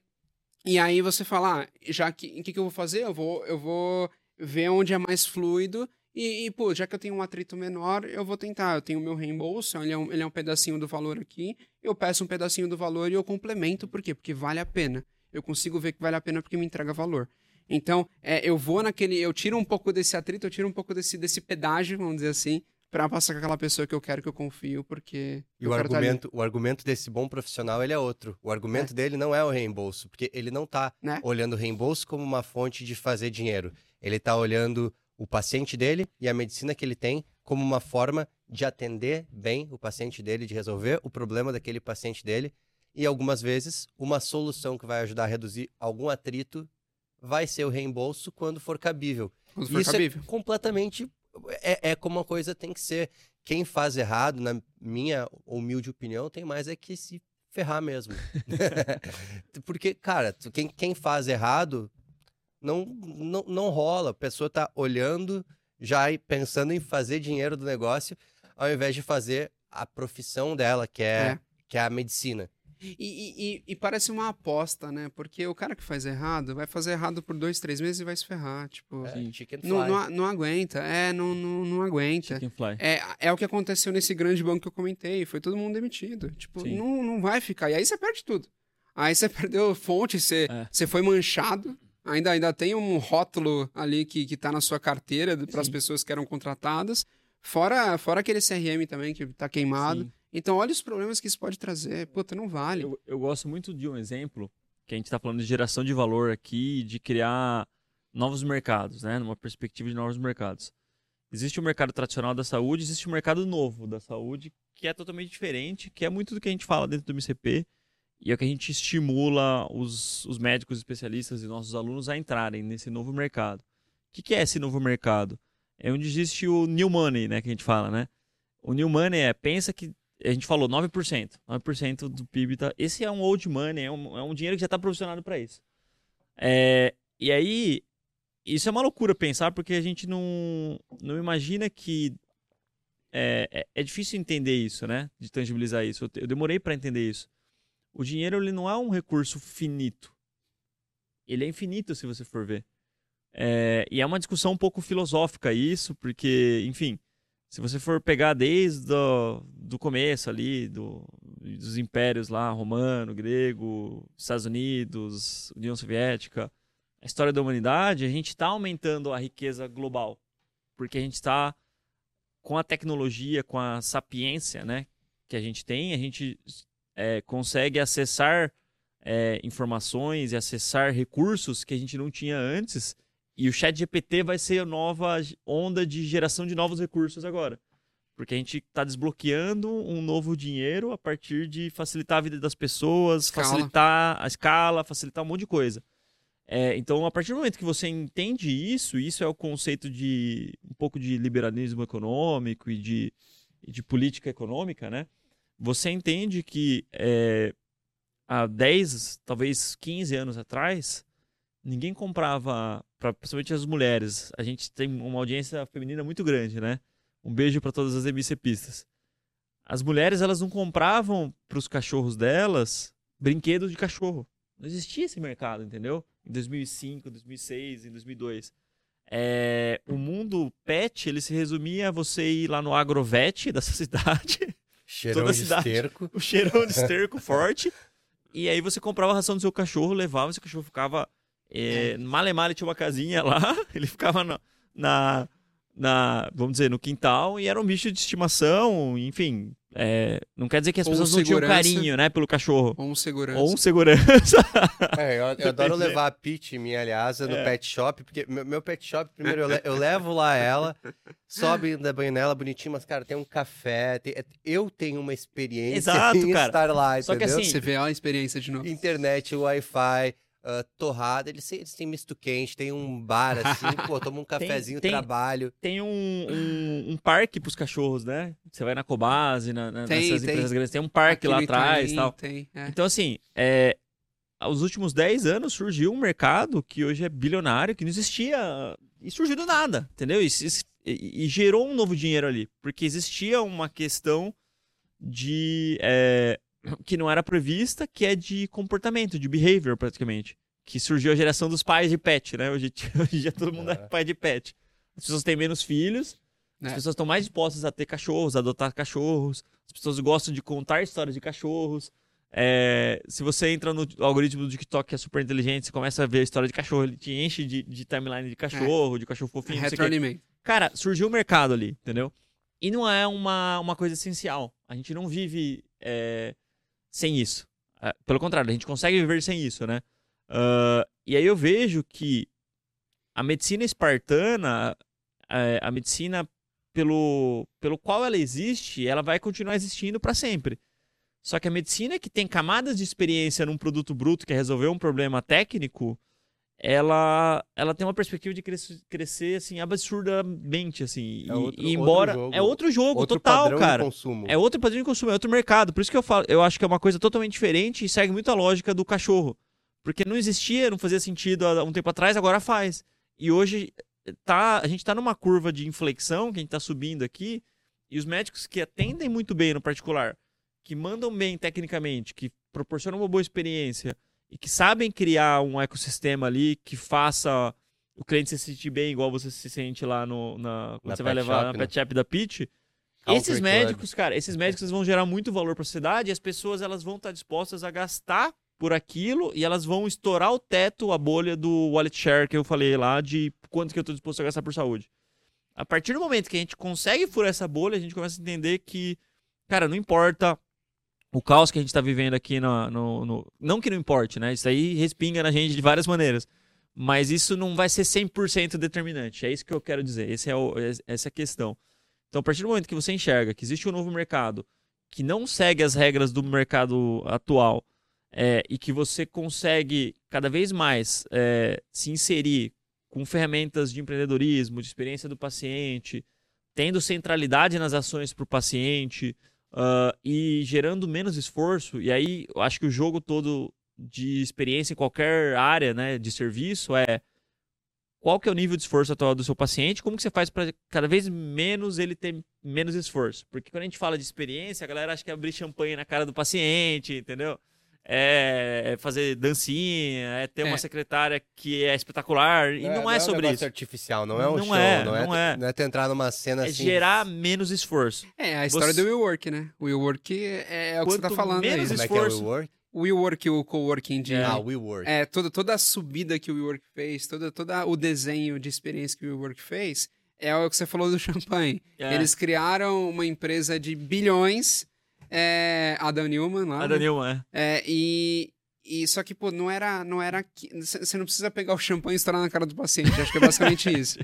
e aí você fala, ah, já que, o que, que eu vou fazer? Eu vou, eu vou ver onde é mais fluido e, e, pô, já que eu tenho um atrito menor, eu vou tentar. Eu tenho o meu reembolso, ele é, um, ele é um pedacinho do valor aqui. Eu peço um pedacinho do valor e eu complemento. Por quê? Porque vale a pena. Eu consigo ver que vale a pena porque me entrega valor. Então, é, eu vou naquele. Eu tiro um pouco desse atrito, eu tiro um pouco desse, desse pedágio, vamos dizer assim, para passar com aquela pessoa que eu quero, que eu confio, porque. E o argumento, o argumento desse bom profissional ele é outro. O argumento é. dele não é o reembolso, porque ele não tá né? olhando o reembolso como uma fonte de fazer dinheiro. Ele tá olhando o paciente dele e a medicina que ele tem como uma forma de atender bem o paciente dele, de resolver o problema daquele paciente dele. E algumas vezes, uma solução que vai ajudar a reduzir algum atrito vai ser o reembolso quando for cabível. Quando for Isso é cabível. é completamente. É, é como a coisa tem que ser. Quem faz errado, na minha humilde opinião, tem mais é que se ferrar mesmo. Porque, cara, quem, quem faz errado não, não, não rola. A pessoa tá olhando, já pensando em fazer dinheiro do negócio, ao invés de fazer a profissão dela, que é, é. Que é a medicina. E, e, e, parece uma aposta, né? Porque o cara que faz errado vai fazer errado por dois, três meses e vai se ferrar. Tipo, é, não, não, não, aguenta. É, não, não, não aguenta. É, é o que aconteceu nesse grande banco que eu comentei. Foi todo mundo demitido. Tipo, não, não vai ficar. E aí você perde tudo. Aí você perdeu fonte, você, é. você foi manchado. Ainda, ainda tem um rótulo ali que, que tá na sua carteira para as pessoas que eram contratadas. Fora, fora aquele CRM também que tá queimado. Sim. Então, olha os problemas que isso pode trazer. Puta, não vale. Eu, eu gosto muito de um exemplo, que a gente está falando de geração de valor aqui, de criar novos mercados, né? Numa perspectiva de novos mercados. Existe o mercado tradicional da saúde, existe o mercado novo da saúde, que é totalmente diferente, que é muito do que a gente fala dentro do MCP, e é o que a gente estimula os, os médicos especialistas e nossos alunos a entrarem nesse novo mercado. O que, que é esse novo mercado? É onde existe o new money, né, que a gente fala, né? O new money é, pensa que a gente falou 9%. 9% do PIB tá. Esse é um old money, é um, é um dinheiro que já está provisionado para isso. É, e aí, isso é uma loucura pensar, porque a gente não, não imagina que. É, é, é difícil entender isso, né? De tangibilizar isso. Eu, eu demorei para entender isso. O dinheiro ele não é um recurso finito. Ele é infinito, se você for ver. É, e é uma discussão um pouco filosófica isso, porque, enfim, se você for pegar desde do, do começo ali, do, dos impérios lá, romano, grego, Estados Unidos, União Soviética, a história da humanidade, a gente está aumentando a riqueza global. Porque a gente está com a tecnologia, com a sapiência né, que a gente tem, a gente é, consegue acessar é, informações e acessar recursos que a gente não tinha antes e o chat GPT vai ser a nova onda de geração de novos recursos agora. Porque a gente está desbloqueando um novo dinheiro a partir de facilitar a vida das pessoas, escala. facilitar a escala, facilitar um monte de coisa. É, então, a partir do momento que você entende isso, isso é o conceito de um pouco de liberalismo econômico e de, e de política econômica, né? Você entende que é, há 10, talvez 15 anos atrás, ninguém comprava, pra, principalmente as mulheres. A gente tem uma audiência feminina muito grande, né? Um beijo para todas as pistas. As mulheres, elas não compravam para os cachorros delas brinquedos de cachorro. Não existia esse mercado, entendeu? Em 2005, 2006, em 2002. É, o mundo pet, ele se resumia a você ir lá no agrovet dessa cidade. Cheirão toda a cidade, de esterco. O cheirão de esterco forte. E aí você comprava a ração do seu cachorro, levava, seu cachorro ficava é, é. Malemar tinha uma casinha lá, ele ficava na, na, na, vamos dizer, no quintal e era um bicho de estimação, enfim. É, não quer dizer que as Ou pessoas não tinham carinho, né, pelo cachorro. Ou um segurança. Ou um segurança. É, eu, eu adoro levar a Pete, minha aliasa, no é. pet shop, porque meu, meu, pet shop, primeiro eu, le, eu levo lá ela, sobe da banho nela, bonitinho, mas, cara, tem um café, tem, é, eu tenho uma experiência Exato, em cara. estar lá, Só entendeu? que assim... Você vê a experiência de novo. Internet, Wi-Fi, uh, torrada. Eles, eles têm misto quente, tem um bar assim, pô, toma um cafezinho, tem, trabalho. Tem um, um, um parque pros cachorros, né? Você vai na Cobase, na, na, tem, nessas tem. empresas grandes, tem um parque lá atrás e tal. Tem, é. Então, assim, é, aos últimos 10 anos surgiu um mercado que hoje é bilionário, que não existia. E surgiu do nada, entendeu? E, e, e gerou um novo dinheiro ali. Porque existia uma questão de. É, que não era prevista, que é de comportamento, de behavior praticamente. Que surgiu a geração dos pais de pet, né? Hoje, hoje já todo mundo é. é pai de pet. As pessoas têm menos filhos, é. as pessoas estão mais dispostas a ter cachorros, a adotar cachorros, as pessoas gostam de contar histórias de cachorros. É, se você entra no algoritmo do TikTok que é super inteligente, você começa a ver a história de cachorro, ele te enche de, de timeline de cachorro, é. de cachorro fofinho. Retroalimento. Cara, surgiu o mercado ali, entendeu? E não é uma, uma coisa essencial. A gente não vive é, sem isso. É, pelo contrário, a gente consegue viver sem isso, né? Uh, e aí eu vejo que a medicina espartana, a, a medicina pelo, pelo qual ela existe, ela vai continuar existindo para sempre. Só que a medicina que tem camadas de experiência num produto bruto que é resolver um problema técnico, ela ela tem uma perspectiva de crescer, crescer assim absurdamente assim é outro, e, embora outro é outro jogo outro total cara. é outro padrão de consumo é outro mercado. Por isso que eu falo eu acho que é uma coisa totalmente diferente e segue muito a lógica do cachorro. Porque não existia não fazia sentido há um tempo atrás agora faz. E hoje tá a gente está numa curva de inflexão que a gente está subindo aqui e os médicos que atendem muito bem no particular que mandam bem tecnicamente que proporcionam uma boa experiência e que sabem criar um ecossistema ali que faça o cliente se sentir bem, igual você se sente lá no, na, quando na você vai levar shop, na né? pet shop da Pitch. esses médicos, Club. cara, esses médicos vão gerar muito valor para a sociedade e as pessoas elas vão estar dispostas a gastar por aquilo e elas vão estourar o teto, a bolha do wallet share que eu falei lá de quanto que eu estou disposto a gastar por saúde. A partir do momento que a gente consegue furar essa bolha, a gente começa a entender que, cara, não importa o caos que a gente está vivendo aqui no, no, no, Não que não importe, né? Isso aí respinga na gente de várias maneiras. Mas isso não vai ser 100% determinante. É isso que eu quero dizer. Esse é o, essa é a questão. Então, a partir do momento que você enxerga que existe um novo mercado que não segue as regras do mercado atual é, e que você consegue cada vez mais é, se inserir com ferramentas de empreendedorismo, de experiência do paciente, tendo centralidade nas ações para o paciente, uh, e gerando menos esforço. E aí, eu acho que o jogo todo de experiência em qualquer área né, de serviço é qual que é o nível de esforço atual do seu paciente, como que você faz para cada vez menos ele ter menos esforço. Porque quando a gente fala de experiência, a galera acha que é abrir champanhe na cara do paciente, entendeu? É, é fazer dancinha, é ter é. uma secretária que é espetacular. E não, não é, é, sobre um isso. artificial, não é um não show, é, não, é, não é. Não é entrar numa cena é assim. gerar menos esforço. É, a história você... do Will Work, né? O Will Work é, é o que você tá falando menos aí. Esforço, Como é que é o Will Work? O Will Work, o coworking de. Ah, Will Work. É, toda, toda a subida que o Will Work fez, todo toda o desenho de experiência que o Will Work fez, é o que você falou do champanhe. É. Eles criaram uma empresa de bilhões. É, Adam Newman lá. Adam né? Newman, é. é e, e só que, pô, não era. Não era você não precisa pegar o champanhe e estourar na cara do paciente. Acho que é basicamente isso.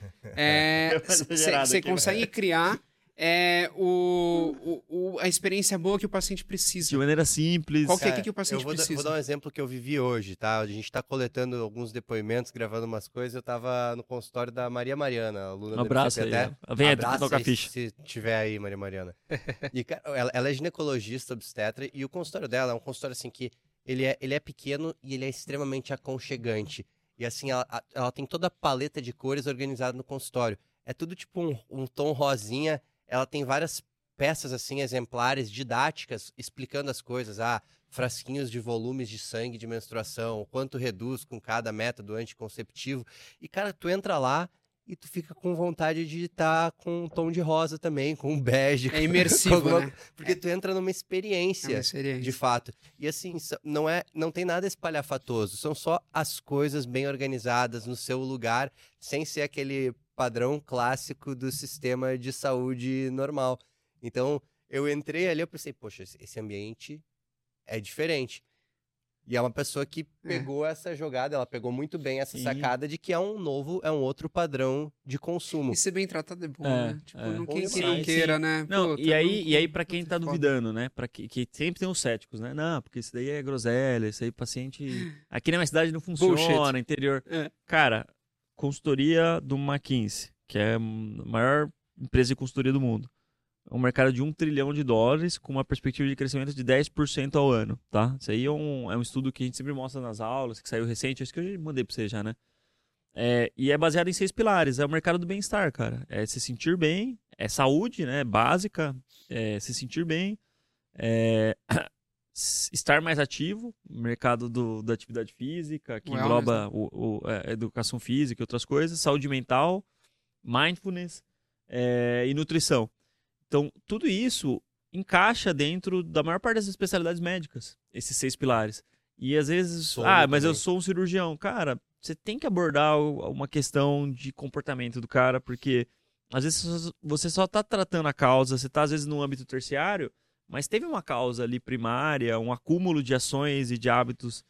Você é, consegue criar é, o, o, a experiência boa que o paciente precisa. De maneira simples. Qual que é que o paciente eu vou precisa? vou dar um exemplo que eu vivi hoje, tá? A gente está coletando alguns depoimentos, gravando umas coisas. Eu estava no consultório da Maria Mariana, aluna um abraço aí. Até. Vem abraço tocar ficha. Se tiver aí, Maria Mariana. e, ela, ela é ginecologista obstetra e o consultório dela é um consultório assim que ele é, ele é pequeno e ele é extremamente aconchegante. E assim, ela, ela tem toda a paleta de cores organizada no consultório. É tudo tipo um, um tom rosinha. Ela tem várias peças assim exemplares didáticas explicando as coisas, ah, frasquinhos de volumes de sangue de menstruação, quanto reduz com cada método anticonceptivo. E cara, tu entra lá e tu fica com vontade de estar tá com um tom de rosa também, com um bege. É imersivo, alguma... né? Porque tu entra numa experiência, é uma experiência, de fato. E assim, não é, não tem nada espalhafatoso, são só as coisas bem organizadas no seu lugar, sem ser aquele padrão clássico do sistema de saúde normal. Então, eu entrei ali, eu pensei, poxa, esse ambiente é diferente. E é uma pessoa que é. pegou é. essa jogada, ela pegou muito bem essa Sim. sacada de que é um novo, é um outro padrão de consumo. E ser bem tratado é bom, é, né? Tipo, é. não quem, quem não queira, né? Não, Pô, e, aí, e aí, para quem tá duvidando, né? Para que, que, sempre tem os céticos, né? Não, porque isso daí é groselha, isso aí paciente. Aqui na minha cidade não funciona, Bullshit. interior. É. Cara, consultoria do McKinsey, que é a maior empresa de consultoria do mundo é um mercado de um trilhão de dólares com uma perspectiva de crescimento de 10% ao ano, tá? Isso aí é um, é um estudo que a gente sempre mostra nas aulas, que saiu recente, acho que eu já mandei para você já, né? É, e é baseado em seis pilares. É o mercado do bem-estar, cara. É se sentir bem, é saúde, né? Básica, é se sentir bem, é estar mais ativo, mercado do, da atividade física, que engloba né? o, o, a é, educação física e outras coisas, saúde mental, mindfulness é, e nutrição. Então, tudo isso encaixa dentro da maior parte das especialidades médicas, esses seis pilares. E às vezes, ah, mas eu sou um cirurgião. Cara, você tem que abordar uma questão de comportamento do cara, porque às vezes você só está tratando a causa, você está às vezes no âmbito terciário, mas teve uma causa ali primária, um acúmulo de ações e de hábitos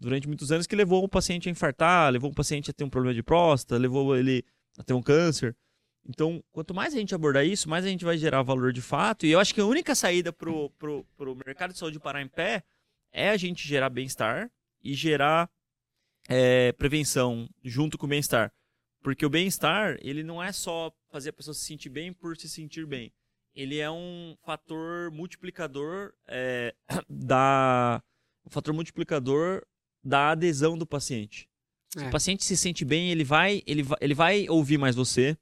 durante muitos anos que levou o paciente a infartar, levou o paciente a ter um problema de próstata, levou ele a ter um câncer. Então, quanto mais a gente abordar isso, mais a gente vai gerar valor de fato. E eu acho que a única saída para o mercado de saúde parar em pé é a gente gerar bem-estar e gerar é, prevenção junto com o bem-estar. Porque o bem-estar, ele não é só fazer a pessoa se sentir bem por se sentir bem. Ele é um fator multiplicador é, da um fator multiplicador da adesão do paciente. Se é. o paciente se sente bem, ele vai, ele vai, ele vai ouvir mais você,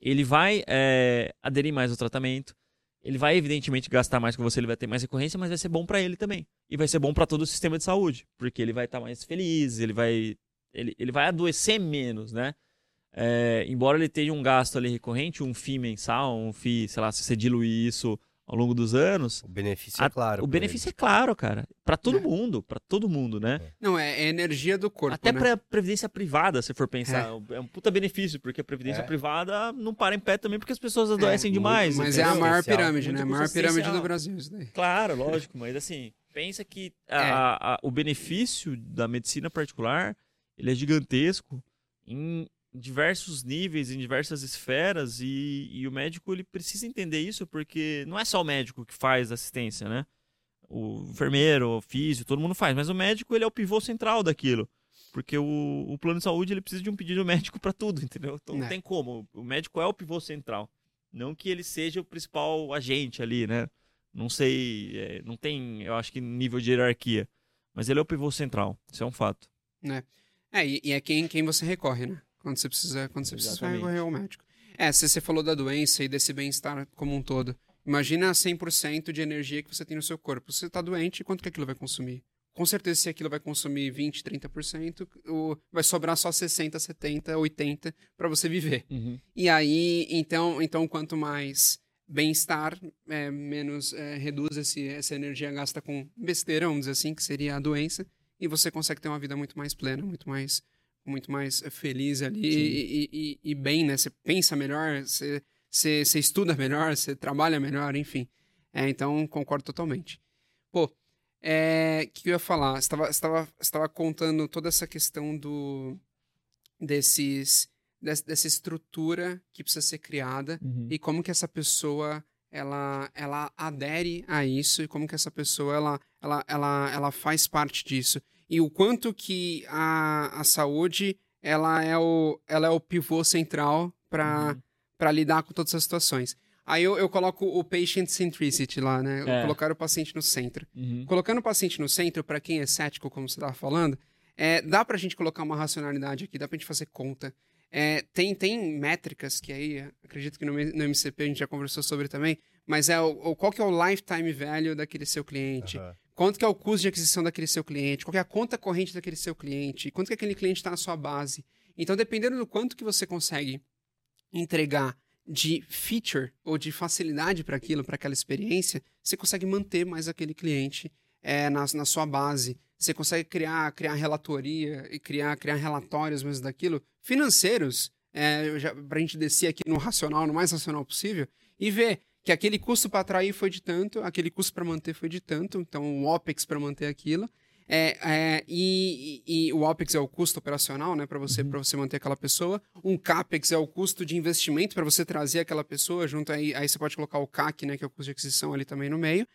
ele vai é, aderir mais ao tratamento, ele vai evidentemente gastar mais com você, ele vai ter mais recorrência, mas vai ser bom para ele também. E vai ser bom para todo o sistema de saúde, porque ele vai estar tá mais feliz, ele vai ele, ele vai adoecer menos, né? É, embora ele tenha um gasto ali recorrente, um FII mensal, um FII, sei lá, se você diluir isso ao longo dos anos. O benefício a, é claro. O benefício ele. é claro, cara. Para todo é. mundo, para todo mundo, né? É. Não, é, é energia do corpo. Até né? para previdência privada, se for pensar. É. é. um puta benefício, porque a previdência é. privada não para em pé também porque as pessoas adoecem demais. Mas entendeu? é a maior pirâmide, né? A maior pirâmide do Brasil, isso daí. Claro, lógico, mas assim, pensa que a, a, o benefício da medicina particular ele é gigantesco em diversos níveis, em diversas esferas, e, e, o médico ele precisa entender isso, porque não é só o médico que faz assistência, né? O enfermeiro, o físico, todo mundo faz, mas o médico ele é o pivô central daquilo. Porque o, o plano de saúde ele precisa de um pedido médico para tudo, entendeu? Então não é. tem como. O médico é o pivô central. Não que ele seja o principal agente ali, né? Não sei, é, não tem, eu acho que nível de hierarquia. Mas ele é o pivô central, isso é um fato. É, é e, e é quem, quem você recorre, né? Quando você precisa, quando você precisa recorrer ao médico. É, se você falou da doença e desse bem-estar como um todo, imagina 100% de energia que você tem no seu corpo. Se você está doente, quanto que aquilo vai consumir? Com certeza, se aquilo vai consumir 20, 30%, o, vai sobrar só 60, 70, 80 para você viver. Uhum. E aí, então, então quanto mais bem-estar, é, menos é, reduz esse, essa energia gasta com besteira, vamos dizer assim, que seria a doença, e você consegue ter uma vida muito mais plena, muito mais muito mais feliz ali e, e, e, bem, né? Você pensa melhor, você, você, você estuda melhor, você trabalha melhor, enfim. É, então, concordo totalmente. Pô, é, que eu ia falar? Você estava, estava contando toda essa questão do desses dessa estrutura que precisa ser criada uhum. e como que essa pessoa ela, ela adere a isso e como que essa pessoa ela, ela, ela, ela faz parte disso e o quanto que a, a saúde ela é o, ela é o pivô central para uhum. lidar com todas as situações. Aí eu, eu coloco o patient centricity lá, né? É. Colocar o paciente no centro. Uhum. Colocando o paciente no centro, para quem é cético, como você estava falando, é, dá para a gente colocar uma racionalidade aqui, dá para a gente fazer conta. É, tem, tem métricas que aí, acredito que no, no, MCP a gente já conversou sobre também, mas é o, o qual que é o lifetime value daquele seu cliente. Uhum. Quanto que é o custo de aquisição daquele seu cliente? Qual é a conta corrente daquele seu cliente? Quanto que aquele cliente está na sua base? Então, dependendo do quanto que você consegue entregar de feature ou de facilidade para aquilo, para aquela experiência, você consegue manter mais aquele cliente é, na, na sua base. Você consegue criar, criar relatoria e criar, criar relatórios mesmo daquilo, financeiros, é, para a gente descer aqui no racional, no mais racional possível, e ver que aquele custo para atrair foi de tanto, aquele custo para manter foi de tanto, então o OPEX para manter aquilo. É, é, e, e, e, o OPEX é o custo operacional, né, para você, uhum. você manter aquela pessoa. Um CAPEX é o custo de investimento para você trazer aquela pessoa junto aí. Aí você pode colocar o CAC, né, que é o custo de aquisição ali também no meio.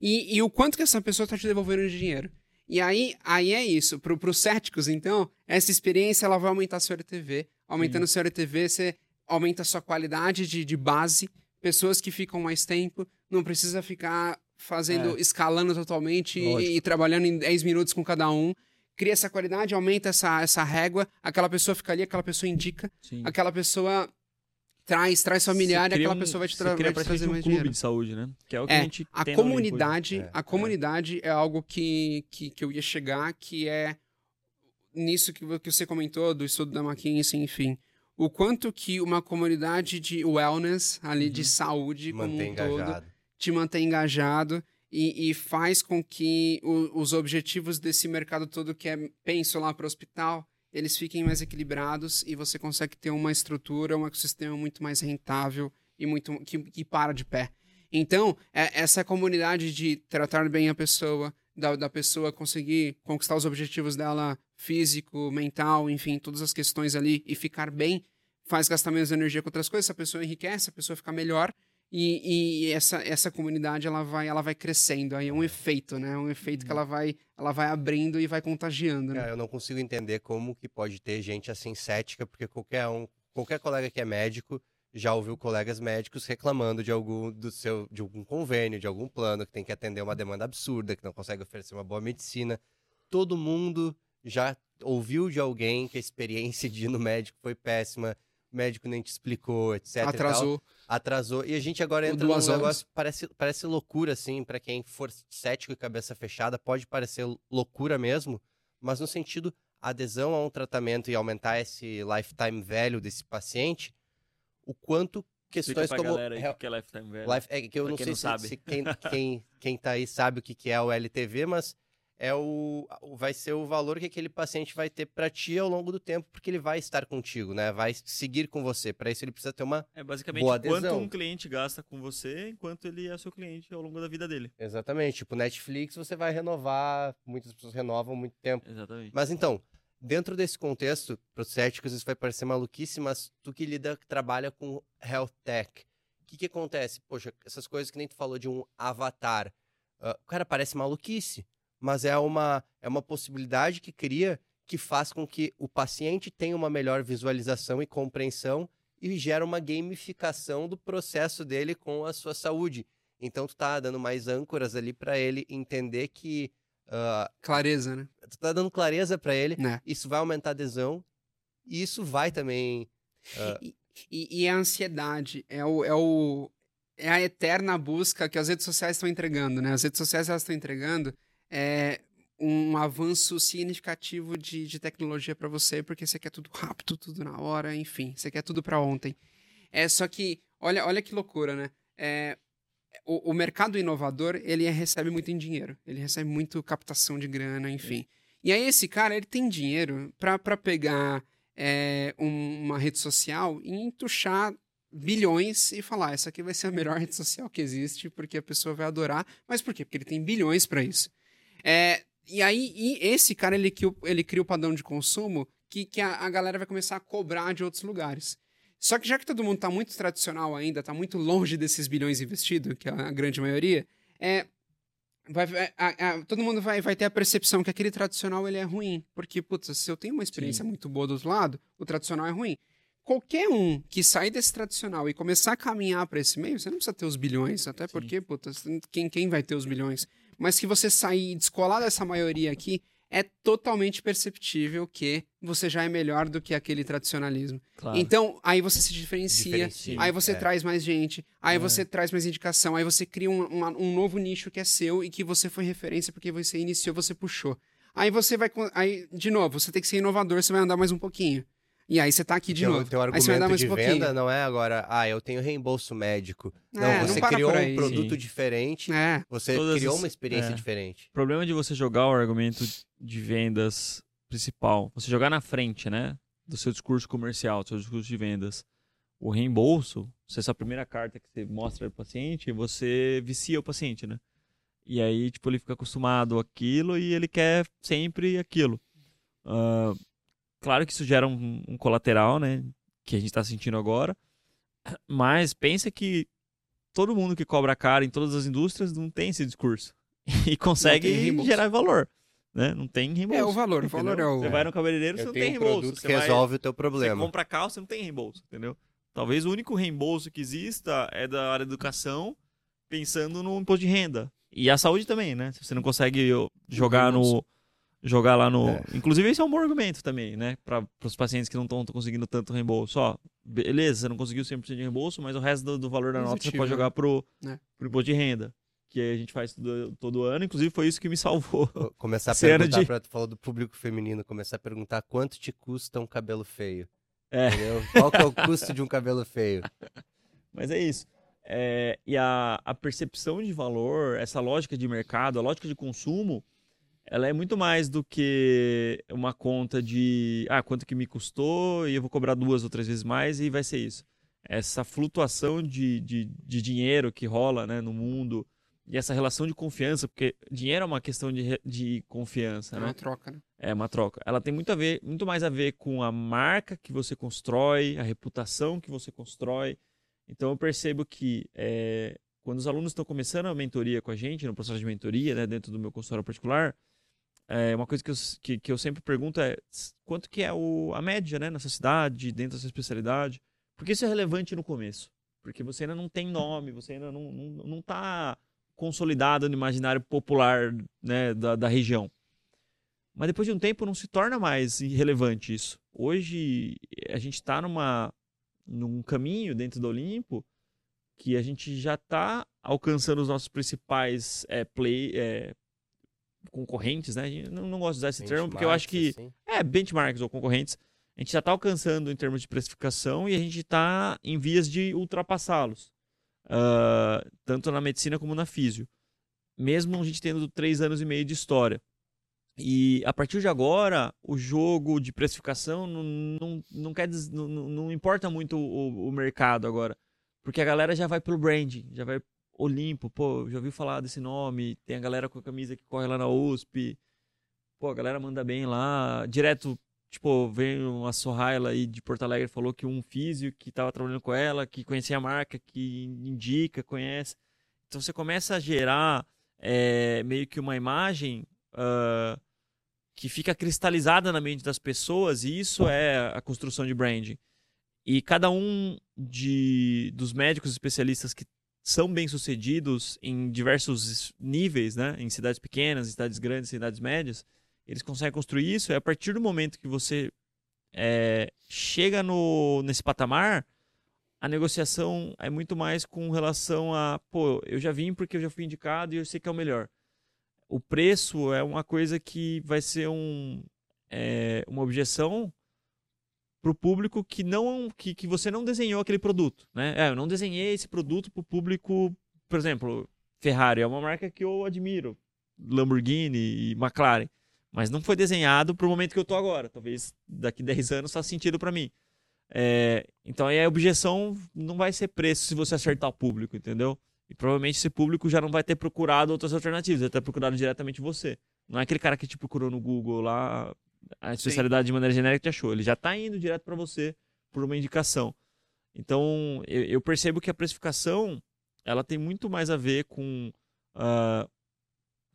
E, e o quanto que essa pessoa está te devolvendo de dinheiro. E aí, aí é isso. Para os céticos, então, essa experiência ela vai aumentar a sua LTV. Aumentando Sim. a sua LTV, você aumenta a sua qualidade de, de base pessoas que ficam mais tempo, não precisa ficar fazendo, é. escalando totalmente e, e, trabalhando em 10 minutos com cada um. Cria essa qualidade, aumenta essa, essa régua, aquela pessoa fica ali, aquela pessoa indica, Sim. aquela pessoa traz, traz familiar e aquela um, pessoa vai te, tra vai te trazer um mais clube dinheiro. de saúde, né? Que é o que é, a gente a comunidade, é, a comunidade é. é, algo que, que, que eu ia chegar, que é nisso que, que você comentou, do estudo da McKinsey, enfim o quanto que uma comunidade de wellness ali, uhum. de saúde como um engajado. todo, te mantém engajado e, e faz com que o, os objetivos desse mercado todo que é penso lá para o hospital, eles fiquem mais equilibrados e você consegue ter uma estrutura, um ecossistema muito mais rentável e muito que, que para de pé. Então, é, essa comunidade de tratar bem a pessoa, da, da pessoa conseguir conquistar os objetivos dela físico, mental, enfim, todas as questões ali e ficar bem, faz gastar menos energia com outras coisas, a pessoa enriquece, a pessoa fica melhor e, e, essa, essa comunidade ela vai, ela vai crescendo. Aí é um efeito, né? É um efeito que uhum. ela vai, ela vai abrindo e vai contagiando. Né? É, eu não consigo entender como que pode ter gente assim cética, porque qualquer um, qualquer colega que é médico já ouviu colegas médicos reclamando de algum do seu de algum convênio, de algum plano que tem que atender uma demanda absurda, que não consegue oferecer uma boa medicina. Todo mundo já ouviu de alguém que a experiência de ir no médico foi péssima, o médico nem te explicou, etc. Atrasou. Atrasou. E a gente agora entra num negócio parece parece loucura assim, para quem for cético e cabeça fechada, pode parecer loucura mesmo, mas no sentido adesão a um tratamento e aumentar esse lifetime velho desse paciente o quanto questões como galera aí que é lifetime value. Life, é que eu pra não sei não se, sabe. se quem, quem, quem tá aí sabe o que, que é o LTV, mas é o vai ser o valor que aquele paciente vai ter para ti ao longo do tempo, porque ele vai estar contigo, né? Vai seguir com você. Para isso ele precisa ter uma É basicamente boa quanto um cliente gasta com você, enquanto ele é seu cliente ao longo da vida dele. Exatamente. Tipo, Netflix você vai renovar, muitas pessoas renovam muito tempo. Exatamente. Mas então, Dentro desse contexto, para os céticos isso vai parecer maluquice, mas tu que lida, que trabalha com health tech, o que, que acontece? Poxa, essas coisas que nem tu falou de um avatar, uh, o cara parece maluquice, mas é uma, é uma possibilidade que cria que faz com que o paciente tenha uma melhor visualização e compreensão e gera uma gamificação do processo dele com a sua saúde. Então tu tá dando mais âncoras ali para ele entender que Uh, clareza, né? Tu tá dando clareza para ele, é. isso vai aumentar a adesão, e isso vai também. Uh... E, e, e, a ansiedade é o, é o. É a eterna busca que as redes sociais estão entregando, né? As redes sociais elas estão entregando é um avanço significativo de, de tecnologia para você, porque você quer tudo rápido, tudo na hora, enfim, você quer tudo para ontem. É só que, olha, olha que loucura, né? É, o, o, mercado inovador, ele recebe muito em dinheiro. Ele recebe muito captação de grana, enfim. E aí esse cara, ele tem dinheiro para pegar é, um, uma rede social e entuchar bilhões e falar, essa aqui vai ser a melhor rede social que existe, porque a pessoa vai adorar. Mas por quê? Porque ele tem bilhões para isso. É, e aí, e esse cara, ele, ele cria o padrão de consumo que, que a, a galera vai começar a cobrar de outros lugares. Só que já que todo mundo está muito tradicional ainda, está muito longe desses bilhões investidos, que é a grande maioria, é, vai, a, a, todo mundo vai, vai ter a percepção que aquele tradicional ele é ruim. Porque, putz, se eu tenho uma experiência Sim. muito boa do outro lado, o tradicional é ruim. Qualquer um que sair desse tradicional e começar a caminhar para esse meio, você não precisa ter os bilhões, até Sim. porque, putz, quem, quem vai ter os bilhões? Mas que você sair e descolar dessa maioria aqui, é totalmente perceptível que você já é melhor do que aquele tradicionalismo. Claro. Então, aí você se diferencia, diferencia aí você é. traz mais gente, aí é. você traz mais indicação, aí você cria um, uma, um novo nicho que é seu e que você foi referência porque você iniciou, você puxou. Aí você vai. Aí, de novo, você tem que ser inovador, você vai andar mais um pouquinho. E aí você tá aqui de teu, novo. Teu argumento de um venda não é agora, ah, eu tenho reembolso médico. É, não, você não criou um produto Sim. diferente, é. você Todas criou as... uma experiência é. diferente. O problema de você jogar o argumento de vendas principal, você jogar na frente, né, do seu discurso comercial, do seu discurso de vendas, o reembolso, se essa primeira carta que você mostra para o paciente, você vicia o paciente, né? E aí, tipo, ele fica acostumado àquilo e ele quer sempre aquilo. Uh, Claro que isso gera um, um colateral, né? Que a gente está sentindo agora. Mas pensa que todo mundo que cobra caro em todas as indústrias não tem esse discurso. E consegue gerar valor. Né? Não tem reembolso. É o valor, o valor é o. Você vai no cabeleireiro, você não tem reembolso. Você resolve vai... o teu problema. Você compra carro, você não tem reembolso, entendeu? Talvez o único reembolso que exista é da área da educação, pensando no imposto de renda. E a saúde também, né? Se você não consegue jogar no, jogar lá no. É. Inclusive, esse é um bom argumento também, né? Para os pacientes que não estão conseguindo tanto reembolso. Ó, beleza, você não conseguiu 100% de reembolso, mas o resto do, do valor da Positivo, nota você pode jogar pro, né? pro imposto de renda. Que a gente faz todo, todo ano, inclusive foi isso que me salvou. Começar a perguntar, de... pra, tu falou do público feminino, começar a perguntar quanto te custa um cabelo feio. É. Entendeu? Qual que é o custo de um cabelo feio? Mas é isso. É, e a, a percepção de valor, essa lógica de mercado, a lógica de consumo, ela é muito mais do que uma conta de ah, quanto que me custou e eu vou cobrar duas ou três vezes mais e vai ser isso. Essa flutuação de, de, de dinheiro que rola né, no mundo e essa relação de confiança, porque dinheiro é uma questão de, de confiança, é né? uma troca, né? É uma troca. Ela tem muito, a ver, muito mais a ver com a marca que você constrói, a reputação que você constrói. Então eu percebo que é, quando os alunos estão começando a mentoria com a gente, no processo de mentoria, né, dentro do meu consultório particular, é, uma coisa que eu, que, que eu sempre pergunto é quanto que é o, a média né, nessa cidade, dentro dessa especialidade. Porque isso é relevante no começo. Porque você ainda não tem nome, você ainda não não, não tá consolidado no imaginário popular né, da, da região. Mas depois de um tempo não se torna mais irrelevante isso. Hoje a gente está numa num caminho dentro do Olimpo que a gente já está alcançando os nossos principais é, play, é, concorrentes, né? Não, não gosto de usar esse termo porque eu acho que assim. é benchmarks ou concorrentes. A gente já está alcançando em termos de precificação e a gente está em vias de ultrapassá-los, uh, tanto na medicina como na físio. Mesmo a gente tendo três anos e meio de história. E a partir de agora, o jogo de precificação não, não, não, quer, não, não importa muito o, o mercado agora. Porque a galera já vai pelo branding, já vai Olimpo, pô, já ouviu falar desse nome, tem a galera com a camisa que corre lá na USP, pô, a galera manda bem lá, direto, tipo, vem uma Sorraila aí de Porto Alegre, falou que um físio que tava trabalhando com ela, que conhecia a marca, que indica, conhece, então você começa a gerar é, meio que uma imagem uh, que fica cristalizada na mente das pessoas, e isso é a construção de branding. E cada um de, dos médicos especialistas que são bem-sucedidos em diversos níveis, né? Em cidades pequenas, em cidades grandes, cidades médias, eles conseguem construir isso. E a partir do momento que você é, chega no, nesse patamar, a negociação é muito mais com relação a, pô, eu já vim porque eu já fui indicado e eu sei que é o melhor. O preço é uma coisa que vai ser um, é, uma objeção para o público que não que, que você não desenhou aquele produto, né? É, eu não desenhei esse produto para o público, por exemplo, Ferrari é uma marca que eu admiro, Lamborghini e McLaren, mas não foi desenhado para o momento que eu estou agora. Talvez daqui 10 anos faça sentido para mim. É, então aí a objeção não vai ser preço se você acertar o público, entendeu? E provavelmente esse público já não vai ter procurado outras alternativas, vai ter procurado diretamente você. Não é aquele cara que te procurou no Google lá a especialidade Sim. de maneira genérica te achou. Ele já está indo direto para você por uma indicação. Então, eu, eu, percebo que a precificação ela tem muito mais a ver com uh,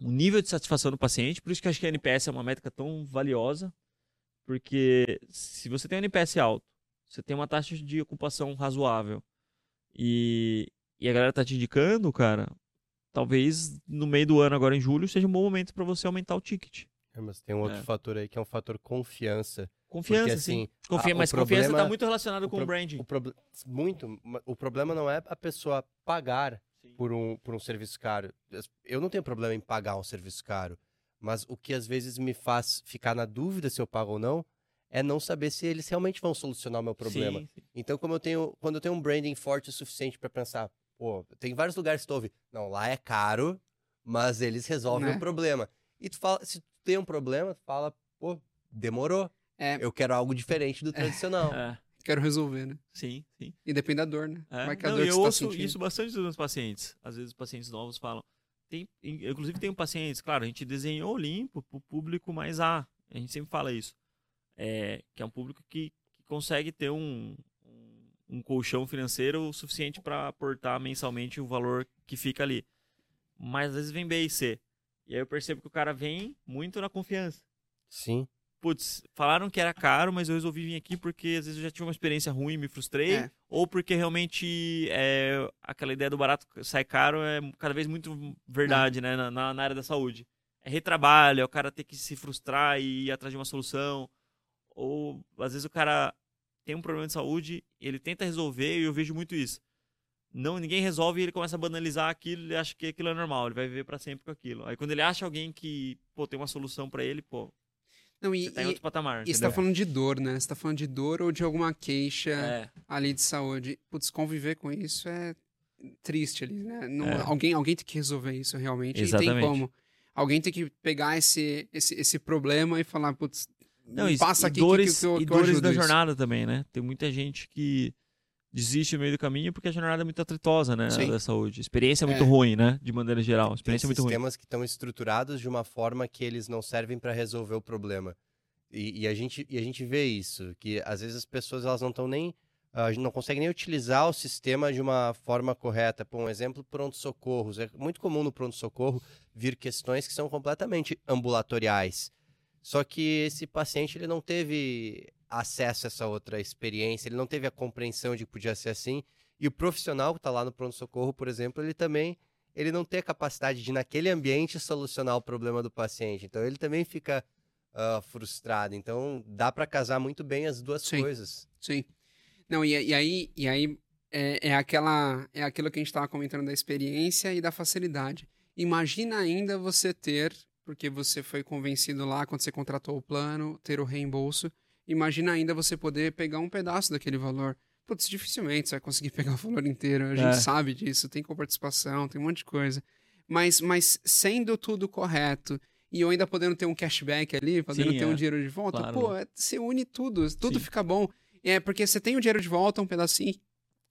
o nível de satisfação do paciente. Por isso que acho que a NPS é uma métrica tão valiosa. Porque se você tem um NPS alto, você tem uma taxa de ocupação razoável e, e a galera tá te indicando, cara, talvez no meio do ano, agora em julho, seja um bom momento para você aumentar o ticket. É, mas tem um outro é. fator aí que é um fator confiança. Confiança, porque, assim, sim. Confia, a, mas problema, confiança está muito relacionado com o branding. O pro, muito. O problema não é a pessoa pagar por um, por um serviço caro. Eu não tenho problema em pagar um serviço caro. Mas o que às vezes me faz ficar na dúvida se eu pago ou não é não saber se eles realmente vão solucionar o meu problema. Sim, sim. Então, como eu tenho, quando eu tenho um branding forte o suficiente para pensar, pô, tem vários lugares que tu ouve, não, lá é caro, mas eles resolvem né? o problema. E tu fala, se tem um problema, tu fala, pô, demorou. É. Eu quero algo diferente do é. tradicional. É. Quero resolver, né? Sim, sim. E depende da dor, né? É. Não, dor eu tá ouço tá isso bastante dos meus pacientes. Às vezes os pacientes novos falam. Tem, inclusive tem pacientes, claro, a gente desenhou limpo para o público mais A. A gente sempre fala isso. É, que é um público que, que consegue ter um, um, um colchão financeiro suficiente para aportar mensalmente o valor que fica ali. Mas às vezes vem B e C. E aí eu percebo que o cara vem muito na confiança. Sim. Putz, falaram que era caro, mas eu resolvi vir aqui porque às vezes eu já tive uma experiência ruim, me frustrei. É. Ou porque realmente é, aquela ideia do barato sai caro é cada vez muito verdade, né? Na, na, área da saúde. É retrabalho, é o cara ter que se frustrar e ir atrás de uma solução. Ou às vezes o cara tem um problema de saúde, ele tenta resolver e eu vejo muito isso não ninguém resolve e ele começa a banalizar aquilo, ele acha que aquilo é normal, ele vai viver para sempre com aquilo. Aí quando ele acha alguém que, pô, tem uma solução para ele, pô, não, e, tá em outro patamar. E você tá falando de dor, né? Você tá falando de dor ou de alguma queixa é. ali de saúde. Putz, conviver com isso é triste ali, né? Não, é. alguém, alguém tem que resolver isso realmente. Exatamente. E tem como. Alguém tem que pegar esse, esse, esse problema e falar, putz, não, passa aqui dores, que, que, que, e dores da isso. jornada também, né? Tem muita gente que desiste no meio do caminho porque a jornada é muito atritosa, né, Sim. da saúde. A experiência é muito é. ruim, né, de maneira geral. A experiência Tem é muito ruim. sistemas que estão estruturados de uma forma que eles não servem para resolver o problema. E, e, a gente, e a gente vê isso, que às vezes as pessoas elas não estão nem uh, não conseguem nem utilizar o sistema de uma forma correta. Por um exemplo, pronto-socorros. É muito comum no pronto-socorro vir questões que são completamente ambulatoriais. Só que esse paciente ele não teve acesso a essa outra experiência, ele não teve a compreensão de que podia ser assim. E o profissional que está lá no pronto-socorro, por exemplo, ele também ele não tem a capacidade de, naquele ambiente, solucionar o problema do paciente. Então, ele também fica uh, frustrado. Então, dá para casar muito bem as duas sim, coisas. Sim. Não, e, e aí, e aí é, é, aquela, é aquilo que a gente estava comentando da experiência e da facilidade. Imagina ainda você ter, porque você foi convencido lá quando você contratou o plano, ter o reembolso. Imagina ainda você poder pegar um pedaço daquele valor. Putz, dificilmente você vai conseguir pegar o valor inteiro. A gente é. sabe disso, tem coparticipação, tem um monte de coisa. Mas, mas sendo tudo correto e eu ainda podendo ter um cashback ali, podendo Sim, ter é. um dinheiro de volta, claro. pô, é, você une tudo, tudo Sim. fica bom. É porque você tem o dinheiro de volta, um pedacinho,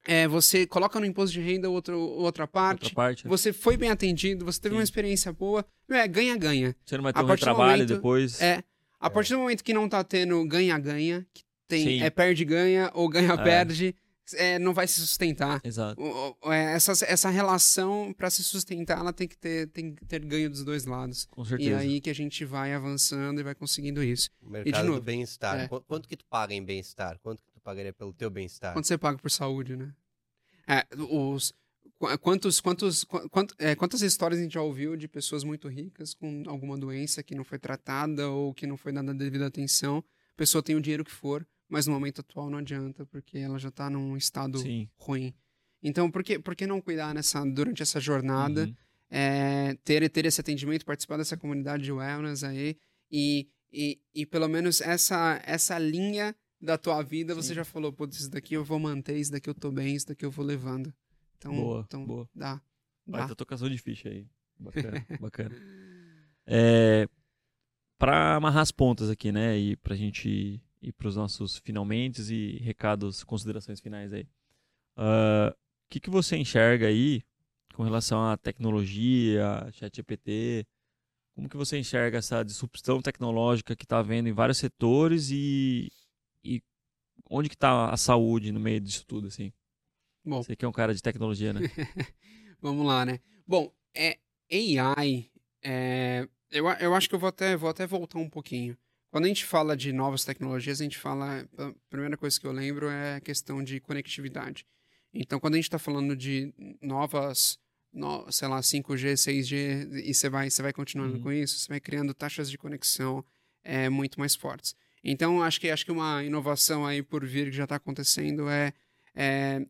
é, você coloca no imposto de renda outro, outra parte, outra parte né? você foi bem atendido, você teve Sim. uma experiência boa, é, ganha-ganha. Você não vai ter um trabalho depois. É, a é. partir do momento que não tá tendo ganha-ganha, que tem Sim. é perde-ganha ou ganha-perde, é. é, não vai se sustentar. Exato. O, é, essa, essa relação, para se sustentar, ela tem que, ter, tem que ter ganho dos dois lados. Com certeza. E aí que a gente vai avançando e vai conseguindo isso. O mercado novo, do bem-estar. É. Quanto que tu paga em bem-estar? Quanto que tu pagaria pelo teu bem-estar? Quanto você paga por saúde, né? É, os, quantos, quantos, quant, é, quantas histórias a gente já ouviu de pessoas muito ricas com alguma doença que não foi tratada ou que não foi dada devida atenção? A pessoa tem o dinheiro que for, mas no momento atual não adianta, porque ela já está num estado Sim. ruim. Então, por que, por que não cuidar nessa, durante essa jornada, uhum. é, ter, ter esse atendimento, participar dessa comunidade de wellness aí e, e, e pelo menos essa, essa linha da tua vida Sim. você já falou, pô, isso daqui eu vou manter, isso daqui eu tô bem, isso daqui eu vou levando. Então, boa, então boa. dá. Vai ter tocação de ficha aí. Bacana, bacana. É, para amarrar as pontas aqui, né, e pra gente ir pros nossos finalmente e recados, considerações finais aí. Ah, o uh, que, que você enxerga aí com relação à tecnologia, chat GPT? Como que você enxerga essa disrupção tecnológica que está havendo em vários setores e, e onde que está a saúde no meio disso tudo, assim? Bom. Você que é um cara de tecnologia, né? Vamos lá, né? Bom, é, AI, é, eu, eu acho que eu vou até, vou até voltar um pouquinho. Quando a gente fala de novas tecnologias, a gente fala. A primeira coisa que eu lembro é a questão de conectividade. Então, quando a gente está falando de novas, no, sei lá, 5G, 6G, e você vai, você vai continuando uhum. com isso, você vai criando taxas de conexão é, muito mais fortes. Então, acho que, acho que uma inovação aí por vir que já está acontecendo é, é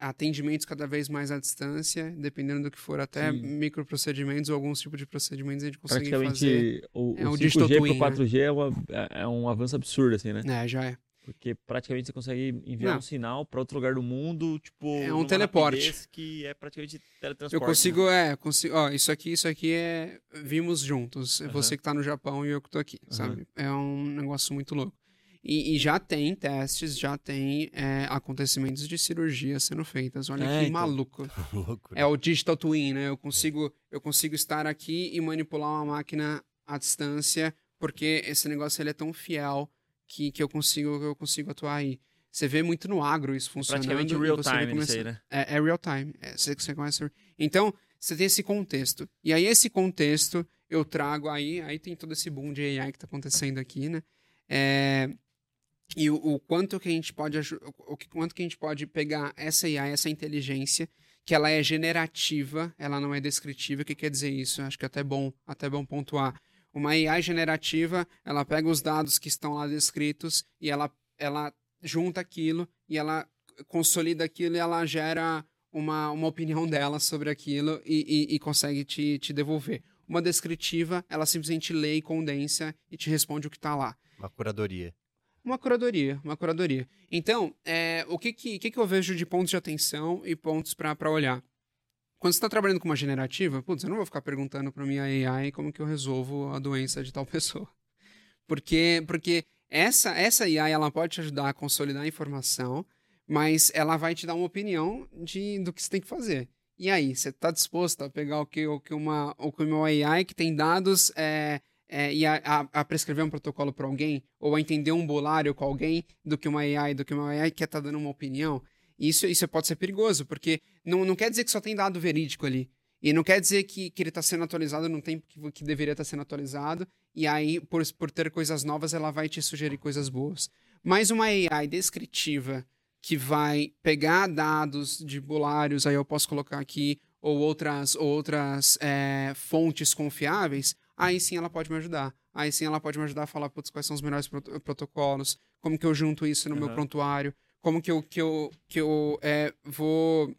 atendimentos cada vez mais à distância, dependendo do que for, até Sim. microprocedimentos ou alguns tipos de procedimentos a gente consegue fazer. O, é, o, o 5G para o 4G né? é, uma, é, um avanço absurdo, assim, né? É, já é. Porque praticamente você consegue enviar Não. um sinal para outro lugar do mundo, tipo. É um teleporte. Que é praticamente teletransporte. Eu consigo, né? é, consigo. Ó, isso aqui, isso aqui é. Vimos juntos. Uhum. Você que está no Japão e eu que estou aqui, uhum. sabe? É um negócio muito louco. E, e, já tem testes, já tem é, acontecimentos de cirurgia sendo feitas. Olha é, que então. maluco. é o digital twin, né? Eu consigo, eu consigo estar aqui e manipular uma máquina à distância, porque esse negócio ele é tão fiel que, que eu consigo eu consigo atuar aí. Você vê muito no agro isso funcionando. Praticamente real time, começa... aí, né? É, é real time. É, você, você começa... Então, você tem esse contexto. E aí, esse contexto, eu trago aí... Aí tem todo esse boom de AI que está acontecendo aqui, né? É, e o, o, quanto que a gente pode o quanto que a gente pode pegar essa IA, essa inteligência, que ela é generativa, ela não é descritiva. O que quer dizer isso? Acho que é até bom, até bom pontuar. Uma AI generativa, ela pega os dados que estão lá descritos e ela, ela junta aquilo e ela consolida aquilo e ela gera uma, uma opinião dela sobre aquilo e, e, e consegue te, te devolver. Uma descritiva, ela simplesmente lê e condensa e te responde o que está lá. Uma curadoria. Uma curadoria, uma curadoria. Então, é, o que que, que que eu vejo de pontos de atenção e pontos para olhar? Quando você está trabalhando com uma generativa, putz, eu não vou ficar perguntando para minha AI como que eu resolvo a doença de tal pessoa. Porque, porque essa, essa AI ela pode te ajudar a consolidar a informação, mas ela vai te dar uma opinião de, do que você tem que fazer. E aí, você está disposto a pegar o que, o que, uma, o que uma AI que tem dados é, é, e a, a, a, prescrever um protocolo para alguém, ou a entender um bolário com alguém, do que uma AI, do que uma AI que está dando uma opinião? Isso, isso pode ser perigoso, porque não, não quer dizer que só tem dado verídico ali. E não quer dizer que, que ele está sendo atualizado no tempo que, que deveria estar tá sendo atualizado, e aí, por, por ter coisas novas, ela vai te sugerir coisas boas. Mas uma AI descritiva que vai pegar dados de bolários, aí eu posso colocar aqui, ou outras, outras é, fontes confiáveis, aí sim ela pode me ajudar. Aí sim ela pode me ajudar a falar, putz, quais são os melhores prot protocolos, como que eu junto isso no uhum. meu prontuário, como que eu, que eu, que eu é, vou,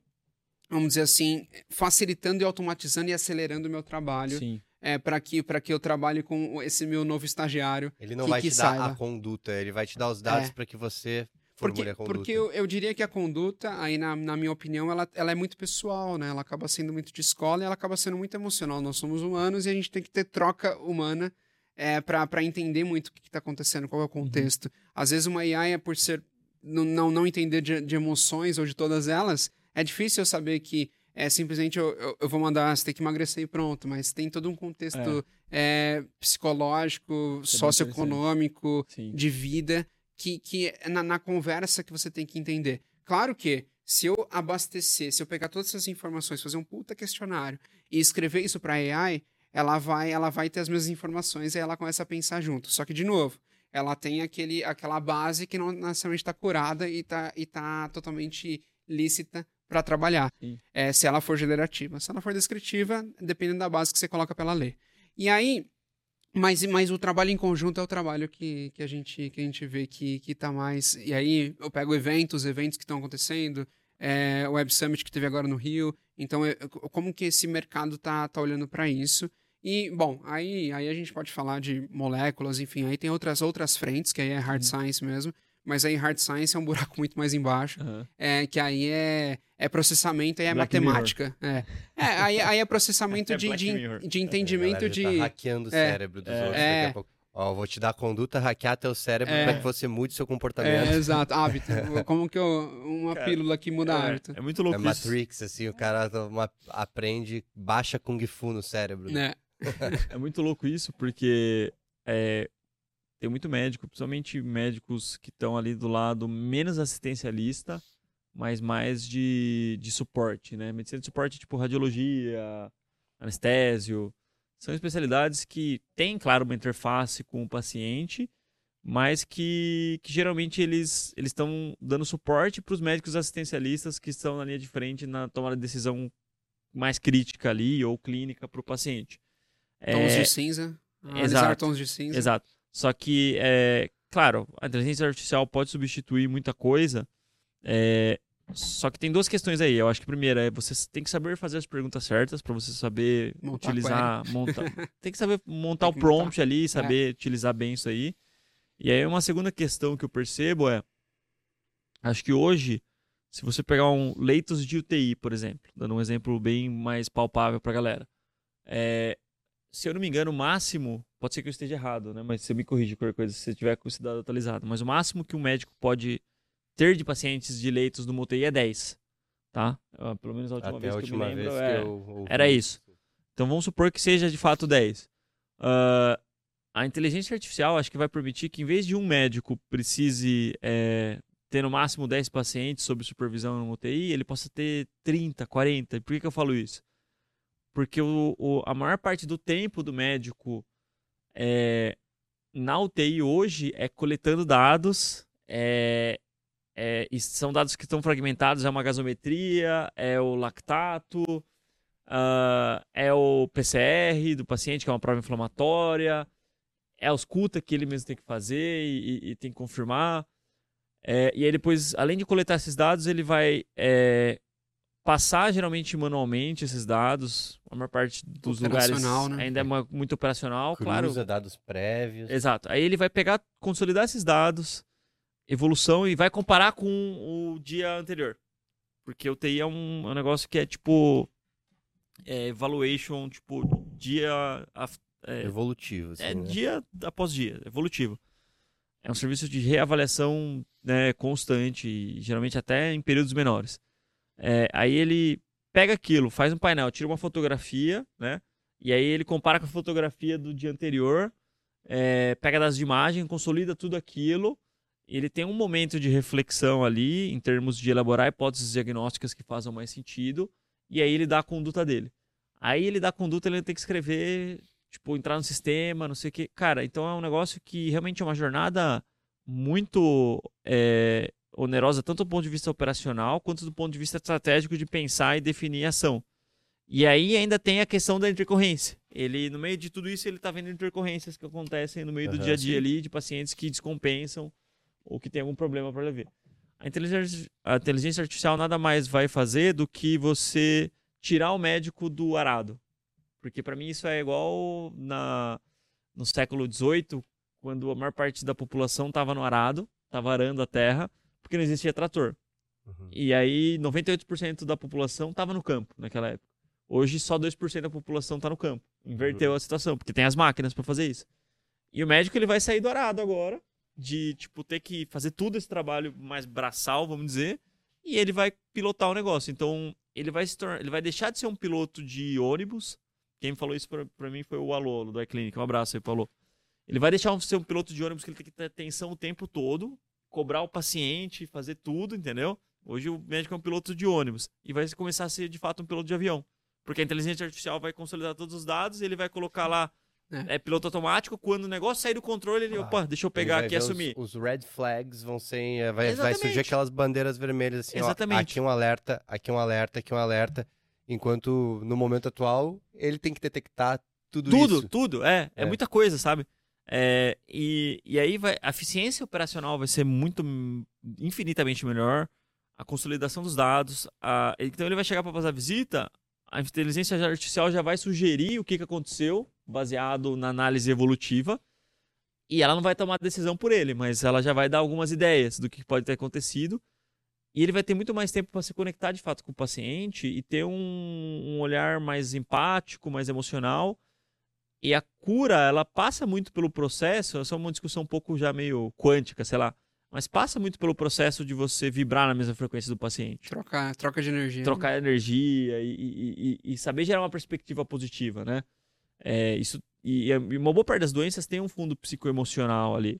vamos dizer assim, facilitando e automatizando e acelerando o meu trabalho. Sim. É, para que, que eu trabalhe com esse meu novo estagiário. Ele não que, vai que te dar saiba. a conduta, ele vai te dar os dados é. para que você porque, porque eu, eu, diria que a conduta, aí na, na minha opinião, ela, ela é muito pessoal, né? Ela acaba sendo muito de escola e ela acaba sendo muito emocional. Nós somos humanos e a gente tem que ter troca humana é, para entender muito o que está acontecendo, qual é o uhum. contexto. Uhum. Às vezes uma AI é por ser não, não, não entender de, de, emoções ou de todas elas, é difícil eu saber que é simplesmente eu, eu, eu, vou mandar, você tem que emagrecer e pronto, mas tem todo um contexto é. É, psicológico, Seria socioeconômico, de vida que, que é na, na conversa que você tem que entender. Claro que se eu abastecer, se eu pegar todas essas informações, fazer um puta questionário e escrever isso para AI, ela vai, ela vai ter as mesmas informações e ela começa a pensar junto. Só que de novo, ela tem aquele, aquela base que não necessariamente está curada e está e tá totalmente lícita para trabalhar. É, se ela for generativa. Se ela for descritiva, dependendo da base que você coloca para ela ler. E aí, mas, mas o trabalho em conjunto é o trabalho que, que, a, gente, que a gente vê que, que tá mais. E aí eu pego eventos, eventos que estão acontecendo, é, o Web Summit que teve agora no Rio. Então, é, como que esse mercado tá, tá olhando para isso? E, bom, aí, aí a gente pode falar de moléculas, enfim, aí tem outras, outras frentes, que aí é hard science mesmo mas aí hard science é um buraco muito mais embaixo, uhum. é, que aí é, é processamento e é Black matemática. É. é, aí, aí é processamento é de, de, de, entendimento é, de... Tá hackeando o é. cérebro dos outros daqui a pouco. Ó, vou te dar a conduta, hackear teu cérebro é. para que você mude seu comportamento. É, exato, hábito. Como que eu, uma cara, pílula que muda é, hábito. É muito louco É Matrix, assim, o cara uma, aprende, baixa Kung Fu no cérebro. É. é muito louco isso, porque é, tem muito médico, principalmente médicos que estão ali do lado menos assistencialista, mas mais de, de suporte, né? Medicina de suporte tipo radiologia, anestésio, são especialidades que têm, claro, uma interface com o paciente, mas que, que geralmente eles estão dando suporte para os médicos assistencialistas que estão na linha de frente na tomada de decisão mais crítica ali ou clínica para o paciente. Tons é... de cinza. Exato. tons de cinza. Exato. Só que, é, claro, a inteligência artificial pode substituir muita coisa. É, só que tem duas questões aí. Eu acho que a primeira é você tem que saber fazer as perguntas certas para você saber montar utilizar, montar. tem que saber montar o prompt montar. ali, saber é. utilizar bem isso aí. E aí uma segunda questão que eu percebo é acho que hoje se você pegar um leitos de UTI, por exemplo, dando um exemplo bem mais palpável para galera, é, se eu não me engano, o máximo, pode ser que eu esteja errado, né? Mas você me corrige qualquer coisa se você tiver com esse dado atualizado. Mas o máximo que um médico pode ter de pacientes de leitos no UTI é 10. Tá? Ah, pelo menos a última Até vez a última que eu me lembro é... eu era isso. Então vamos supor que seja de fato 10. Uh, ah, a inteligência artificial acho que vai permitir que em vez de um médico precise é, ter no máximo 10 pacientes sob supervisão no UTI, ele possa ter 30, 40. Por que, que eu falo isso? Porque o, o, a maior parte do tempo do médico é, na UTI hoje é coletando dados, é, é, e são dados que estão fragmentados, é uma gasometria, é o lactato, uh, é o PCR do paciente, que é uma prova inflamatória, é os CUTA que ele mesmo tem que fazer e, e tem que confirmar. É, e aí depois, além de coletar esses dados, ele vai é, passar geralmente manualmente esses dados. A maior parte dos lugares né? ainda é muito operacional, Cruza claro. dados prévios. Exato. Aí ele vai pegar, consolidar esses dados, evolução e vai comparar com o dia anterior. Porque o TI é um, é um negócio que é tipo. É, evaluation, tipo, dia. É, evolutivo. Assim, é né? dia após dia, evolutivo. É um serviço de reavaliação né, constante, geralmente até em períodos menores. É, aí ele pega aquilo, faz um painel, tira uma fotografia, né? E aí ele compara com a fotografia do dia anterior, é, pega das imagens, consolida tudo aquilo. Ele tem um momento de reflexão ali, em termos de elaborar hipóteses diagnósticas que façam mais sentido, e aí ele dá a conduta dele. Aí ele dá a conduta, ele tem que escrever, tipo, entrar no sistema, não sei o que. Cara, então é um negócio que realmente é uma jornada muito é, onerosa, tanto do ponto de vista operacional, quanto do ponto de vista estratégico de pensar e definir ação. E aí ainda tem a questão da intercorrência. Ele, no meio de tudo isso, ele está vendo intercorrências que acontecem no meio uhum, do dia a dia sim. ali, de pacientes que descompensam ou que tem algum problema para ver. A inteligência, a inteligência artificial nada mais vai fazer do que você tirar o médico do arado. Porque para mim isso é igual na, no século XVIII, quando a maior parte da população estava no arado, estava arando a terra, porque não existia trator. Uhum. E aí 98% da população estava no campo naquela época. Hoje só 2% da população está no campo. Inverteu uhum. a situação, porque tem as máquinas para fazer isso. E o médico ele vai sair do arado agora, de tipo ter que fazer tudo esse trabalho mais braçal, vamos dizer, e ele vai pilotar o negócio. Então, ele vai se tornar, ele vai deixar de ser um piloto de ônibus. Quem falou isso para mim foi o Alô, do iClinic. Um abraço aí, Alô. Ele vai deixar de ser um piloto de ônibus que ele tem que ter atenção o tempo todo, cobrar o paciente, fazer tudo, entendeu? Hoje o médico é um piloto de ônibus e vai começar a ser de fato um piloto de avião. Porque a inteligência artificial vai consolidar todos os dados, ele vai colocar lá é. é. piloto automático. Quando o negócio sair do controle, ele, ah, opa, deixa eu pegar aqui e assumir. Os, os, red flags vão ser. Vai, vai surgir aquelas bandeiras vermelhas assim, Exatamente. Ó, aqui um alerta, aqui um alerta, aqui um alerta. Enquanto no momento atual, ele tem que detectar tudo, tudo isso. Tudo, tudo. É, é, é, muita coisa, sabe? É, e, e aí vai, a eficiência operacional vai ser muito infinitamente melhor. A consolidação dos dados. A, então ele vai chegar para fazer a visita, a inteligência artificial já vai sugerir o que, que aconteceu, baseado na análise evolutiva. E ela não vai tomar decisão por ele, mas ela já vai dar algumas ideias do que pode ter acontecido. E ele vai ter muito mais tempo para se conectar de fato com o paciente e ter um, um olhar mais empático, mais emocional e a cura, ela passa muito pelo processo, essa é uma discussão um pouco já meio quântica, sei lá, mas passa muito pelo processo de você vibrar na mesma frequência do paciente. Trocar, troca de energia. Trocar né? energia e, e, e, saber gerar uma perspectiva positiva, né? É, isso, e, e uma boa parte das doenças tem um fundo psicoemocional ali.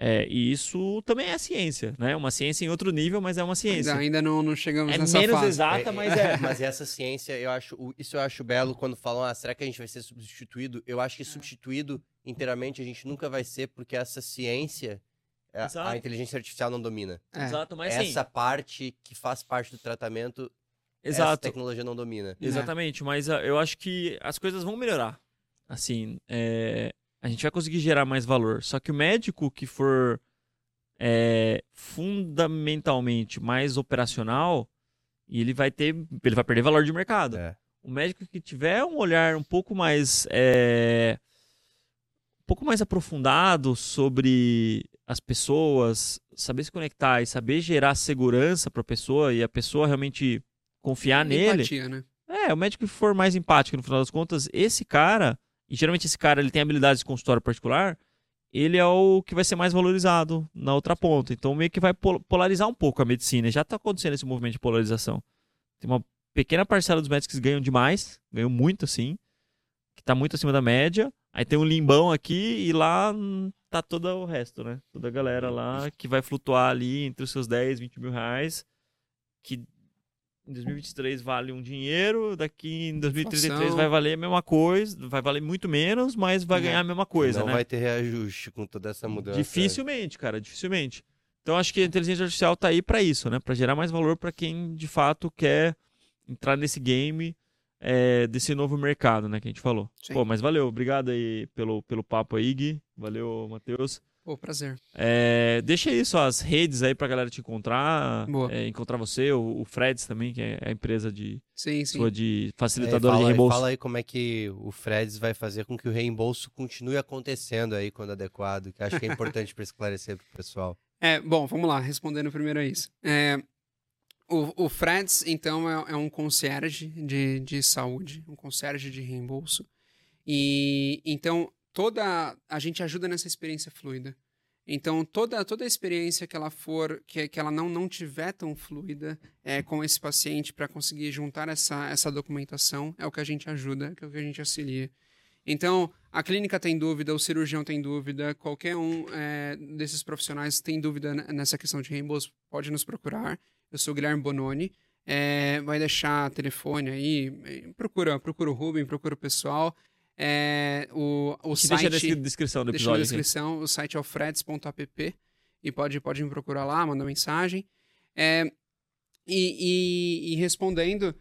É, e isso também é ciência, né? Uma ciência em outro nível, mas é uma ciência. Ainda, ainda não, não chegamos é nessa menos fase. exata, mas é. mas essa ciência, eu acho, isso eu acho belo quando falam, ah, será que a gente vai ser substituído? Eu acho que substituído inteiramente a gente nunca vai ser, porque essa ciência a, a inteligência artificial não domina. É. Exato, mas essa sim. parte que faz parte do tratamento, Exato. essa tecnologia não domina. Exatamente, mas uh, eu acho que as coisas vão melhorar. Assim, é, a gente vai conseguir gerar mais valor. Só que o médico que for é, fundamentalmente mais operacional, ele vai ter, ele vai perder valor de mercado. É. O médico que tiver um olhar um pouco mais é, um pouco mais aprofundado sobre as pessoas, saber se conectar e saber gerar segurança para a pessoa e a pessoa realmente confiar Empatia, nele. Né? É, o médico que for mais empático no final das contas, esse cara, e geralmente esse cara ele tem habilidades de consultório particular, ele é o que vai ser mais valorizado na outra ponta. Então meio que vai polarizar um pouco a medicina. Já está acontecendo esse movimento de polarização. Tem uma pequena parcela dos médicos que ganham demais, ganham muito assim, que está muito acima da média. Aí tem um limbão aqui e lá tá todo o resto, né? Toda a galera lá que vai flutuar ali entre os seus 10, 20 mil reais, que em 2023 vale um dinheiro, daqui em 2033 Função. vai valer a mesma coisa, vai valer muito menos, mas vai ganhar a mesma coisa, Não né? vai ter reajuste com toda essa mudança. Dificilmente, cara, dificilmente. Então acho que a inteligência artificial tá aí para isso, né? Para gerar mais valor para quem de fato quer entrar nesse game é, desse novo mercado, né? Que a gente falou. Sim. Pô, mas valeu, obrigado aí pelo, pelo papo aí, Gui. Valeu, Matheus. Pô, prazer. É, deixa aí suas redes aí pra galera te encontrar. É, encontrar você, o, o Freds também, que é a empresa de, sim, sim. Sua de facilitadora é, de reembolso. Fala aí como é que o Freds vai fazer com que o reembolso continue acontecendo aí quando adequado, que acho que é importante para esclarecer pro pessoal. É, bom, vamos lá, respondendo primeiro a isso. É, o, o Freds, então, é, é, um concierge de, de saúde, um concierge de reembolso. E então toda a gente ajuda nessa experiência fluida. Então toda toda a experiência que ela for que, que ela não não tiver tão fluida é, com esse paciente para conseguir juntar essa essa documentação é o que a gente ajuda, é o que a gente auxilia. Então, a clínica tem dúvida, o cirurgião tem dúvida, qualquer um é, desses profissionais tem dúvida nessa questão de reembolso, pode nos procurar. Eu sou Guilherme Bononi. É, vai deixar telefone aí, procura, procura o Ruben, procura o pessoal. É, o, o site. Deixa na descrição do episódio. Deixa na descrição. O site é o freds.app e pode, pode me procurar lá, mandar mensagem. É, e, e, e respondendo,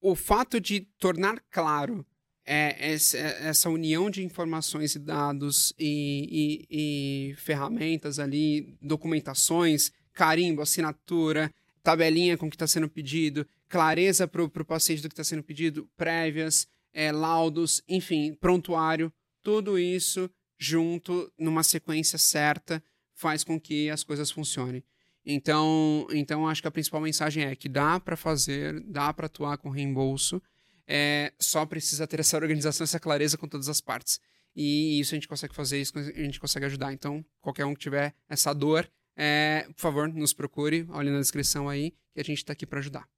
o fato de tornar claro é, essa, essa, união de informações e dados e, e, e, ferramentas ali, documentações, carimbo, assinatura, tabelinha com o que está sendo pedido, clareza para o paciente do que está sendo pedido, prévias, é, laudos, enfim, prontuário, tudo isso junto numa sequência certa faz com que as coisas funcionem. Então, então acho que a principal mensagem é que dá para fazer, dá para atuar com reembolso, é, só precisa ter essa organização, essa clareza com todas as partes. E isso a gente consegue fazer, isso a gente consegue ajudar. Então, qualquer um que tiver essa dor, é, por favor, nos procure, olhe na descrição aí, que a gente está aqui para ajudar.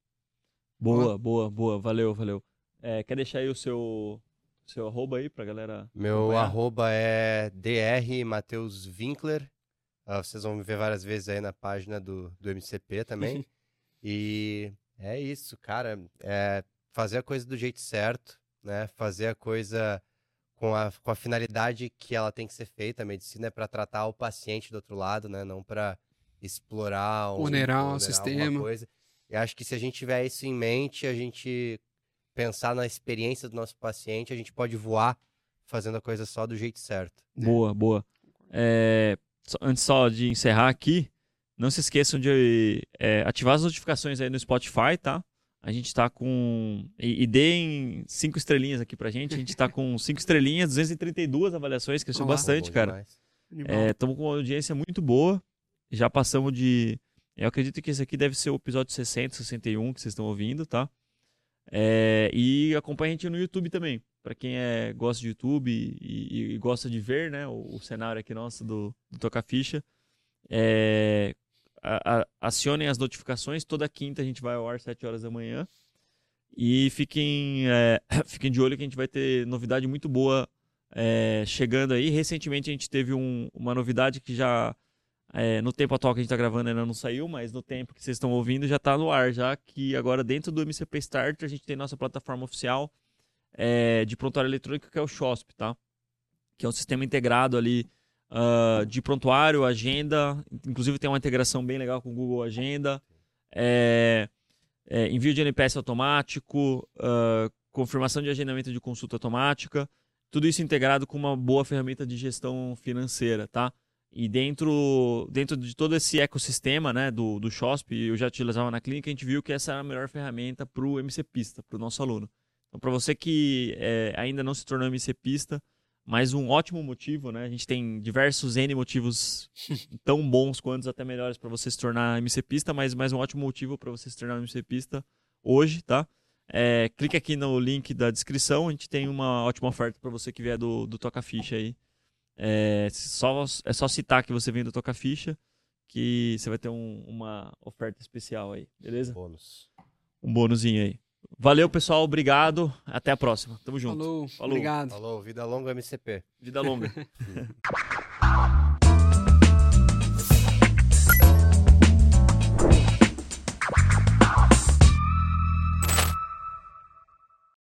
Boa, boa, boa, valeu, valeu. É, quer deixar aí o seu, seu arroba aí pra galera? Meu acompanhar? arroba é dr Matheus Winkler. Uh, vocês vão me ver várias vezes aí na página do, do MCP também. e é isso, cara. É, fazer a coisa do jeito certo, né? Fazer a coisa com a, com a finalidade que ela tem que ser feita. A medicina é para tratar o paciente do outro lado, né? Não para explorar um, onerar o sistema. Coisa. E acho que se a gente tiver isso em mente, a gente pensar na experiência do nosso paciente, a gente pode voar fazendo a coisa só do jeito certo. Boa, boa. É, antes só de encerrar aqui, não se esqueçam de é, ativar as notificações aí no Spotify, tá? A gente está com. E, e deem cinco estrelinhas aqui pra gente. A gente está com cinco estrelinhas, 232 avaliações, cresceu Olá, bastante, cara. Estamos é, com uma audiência muito boa. Já passamos de. Eu acredito que esse aqui deve ser o episódio 60, 61 que vocês estão ouvindo, tá? É, e acompanha a gente no YouTube também. Para quem é, gosta de YouTube e, e, gosta de ver né, o, o cenário aqui nosso do, do Toca Ficha. É, a, a, acionem as notificações. Toda quinta a gente vai ao ar às 7 horas da manhã. E fiquem, é, fiquem de olho que a gente vai ter novidade muito boa é, chegando aí. Recentemente a gente teve um, uma novidade que já é, no tempo atual que a gente está gravando ainda não saiu, mas no tempo que vocês estão ouvindo já está no ar, já que agora dentro do MCP Start a gente tem nossa plataforma oficial é, de prontuário eletrônico que é o SHOSP, tá? Que é um sistema integrado ali uh, de prontuário, agenda, inclusive tem uma integração bem legal com o Google Agenda, é, é, envio de NPS automático, uh, confirmação de agendamento de consulta automática, tudo isso integrado com uma boa ferramenta de gestão financeira, tá? E dentro, dentro de todo esse ecossistema né, do, do SHOSP, eu já utilizava na clínica, a gente viu que essa era a melhor ferramenta para o MC Pista, para o nosso aluno. Então, para você que é, ainda não se tornou MC Pista, mais um ótimo motivo, né? A gente tem diversos N motivos tão bons quanto até melhores para você se tornar MC Pista, mas mais um ótimo motivo para você se tornar MC Pista hoje, tá? É, clique aqui no link da descrição, a gente tem uma ótima oferta para você que vier do, do Toca Ficha aí. É só, é só citar que você vem do Toca Ficha, que você vai ter um, uma oferta especial aí, beleza? Bônus. Um bônusinho aí. Valeu, pessoal. Obrigado. Até a próxima. Tamo junto. Falou. Falou. Obrigado. Falou. Vida longa, MCP. Vida longa.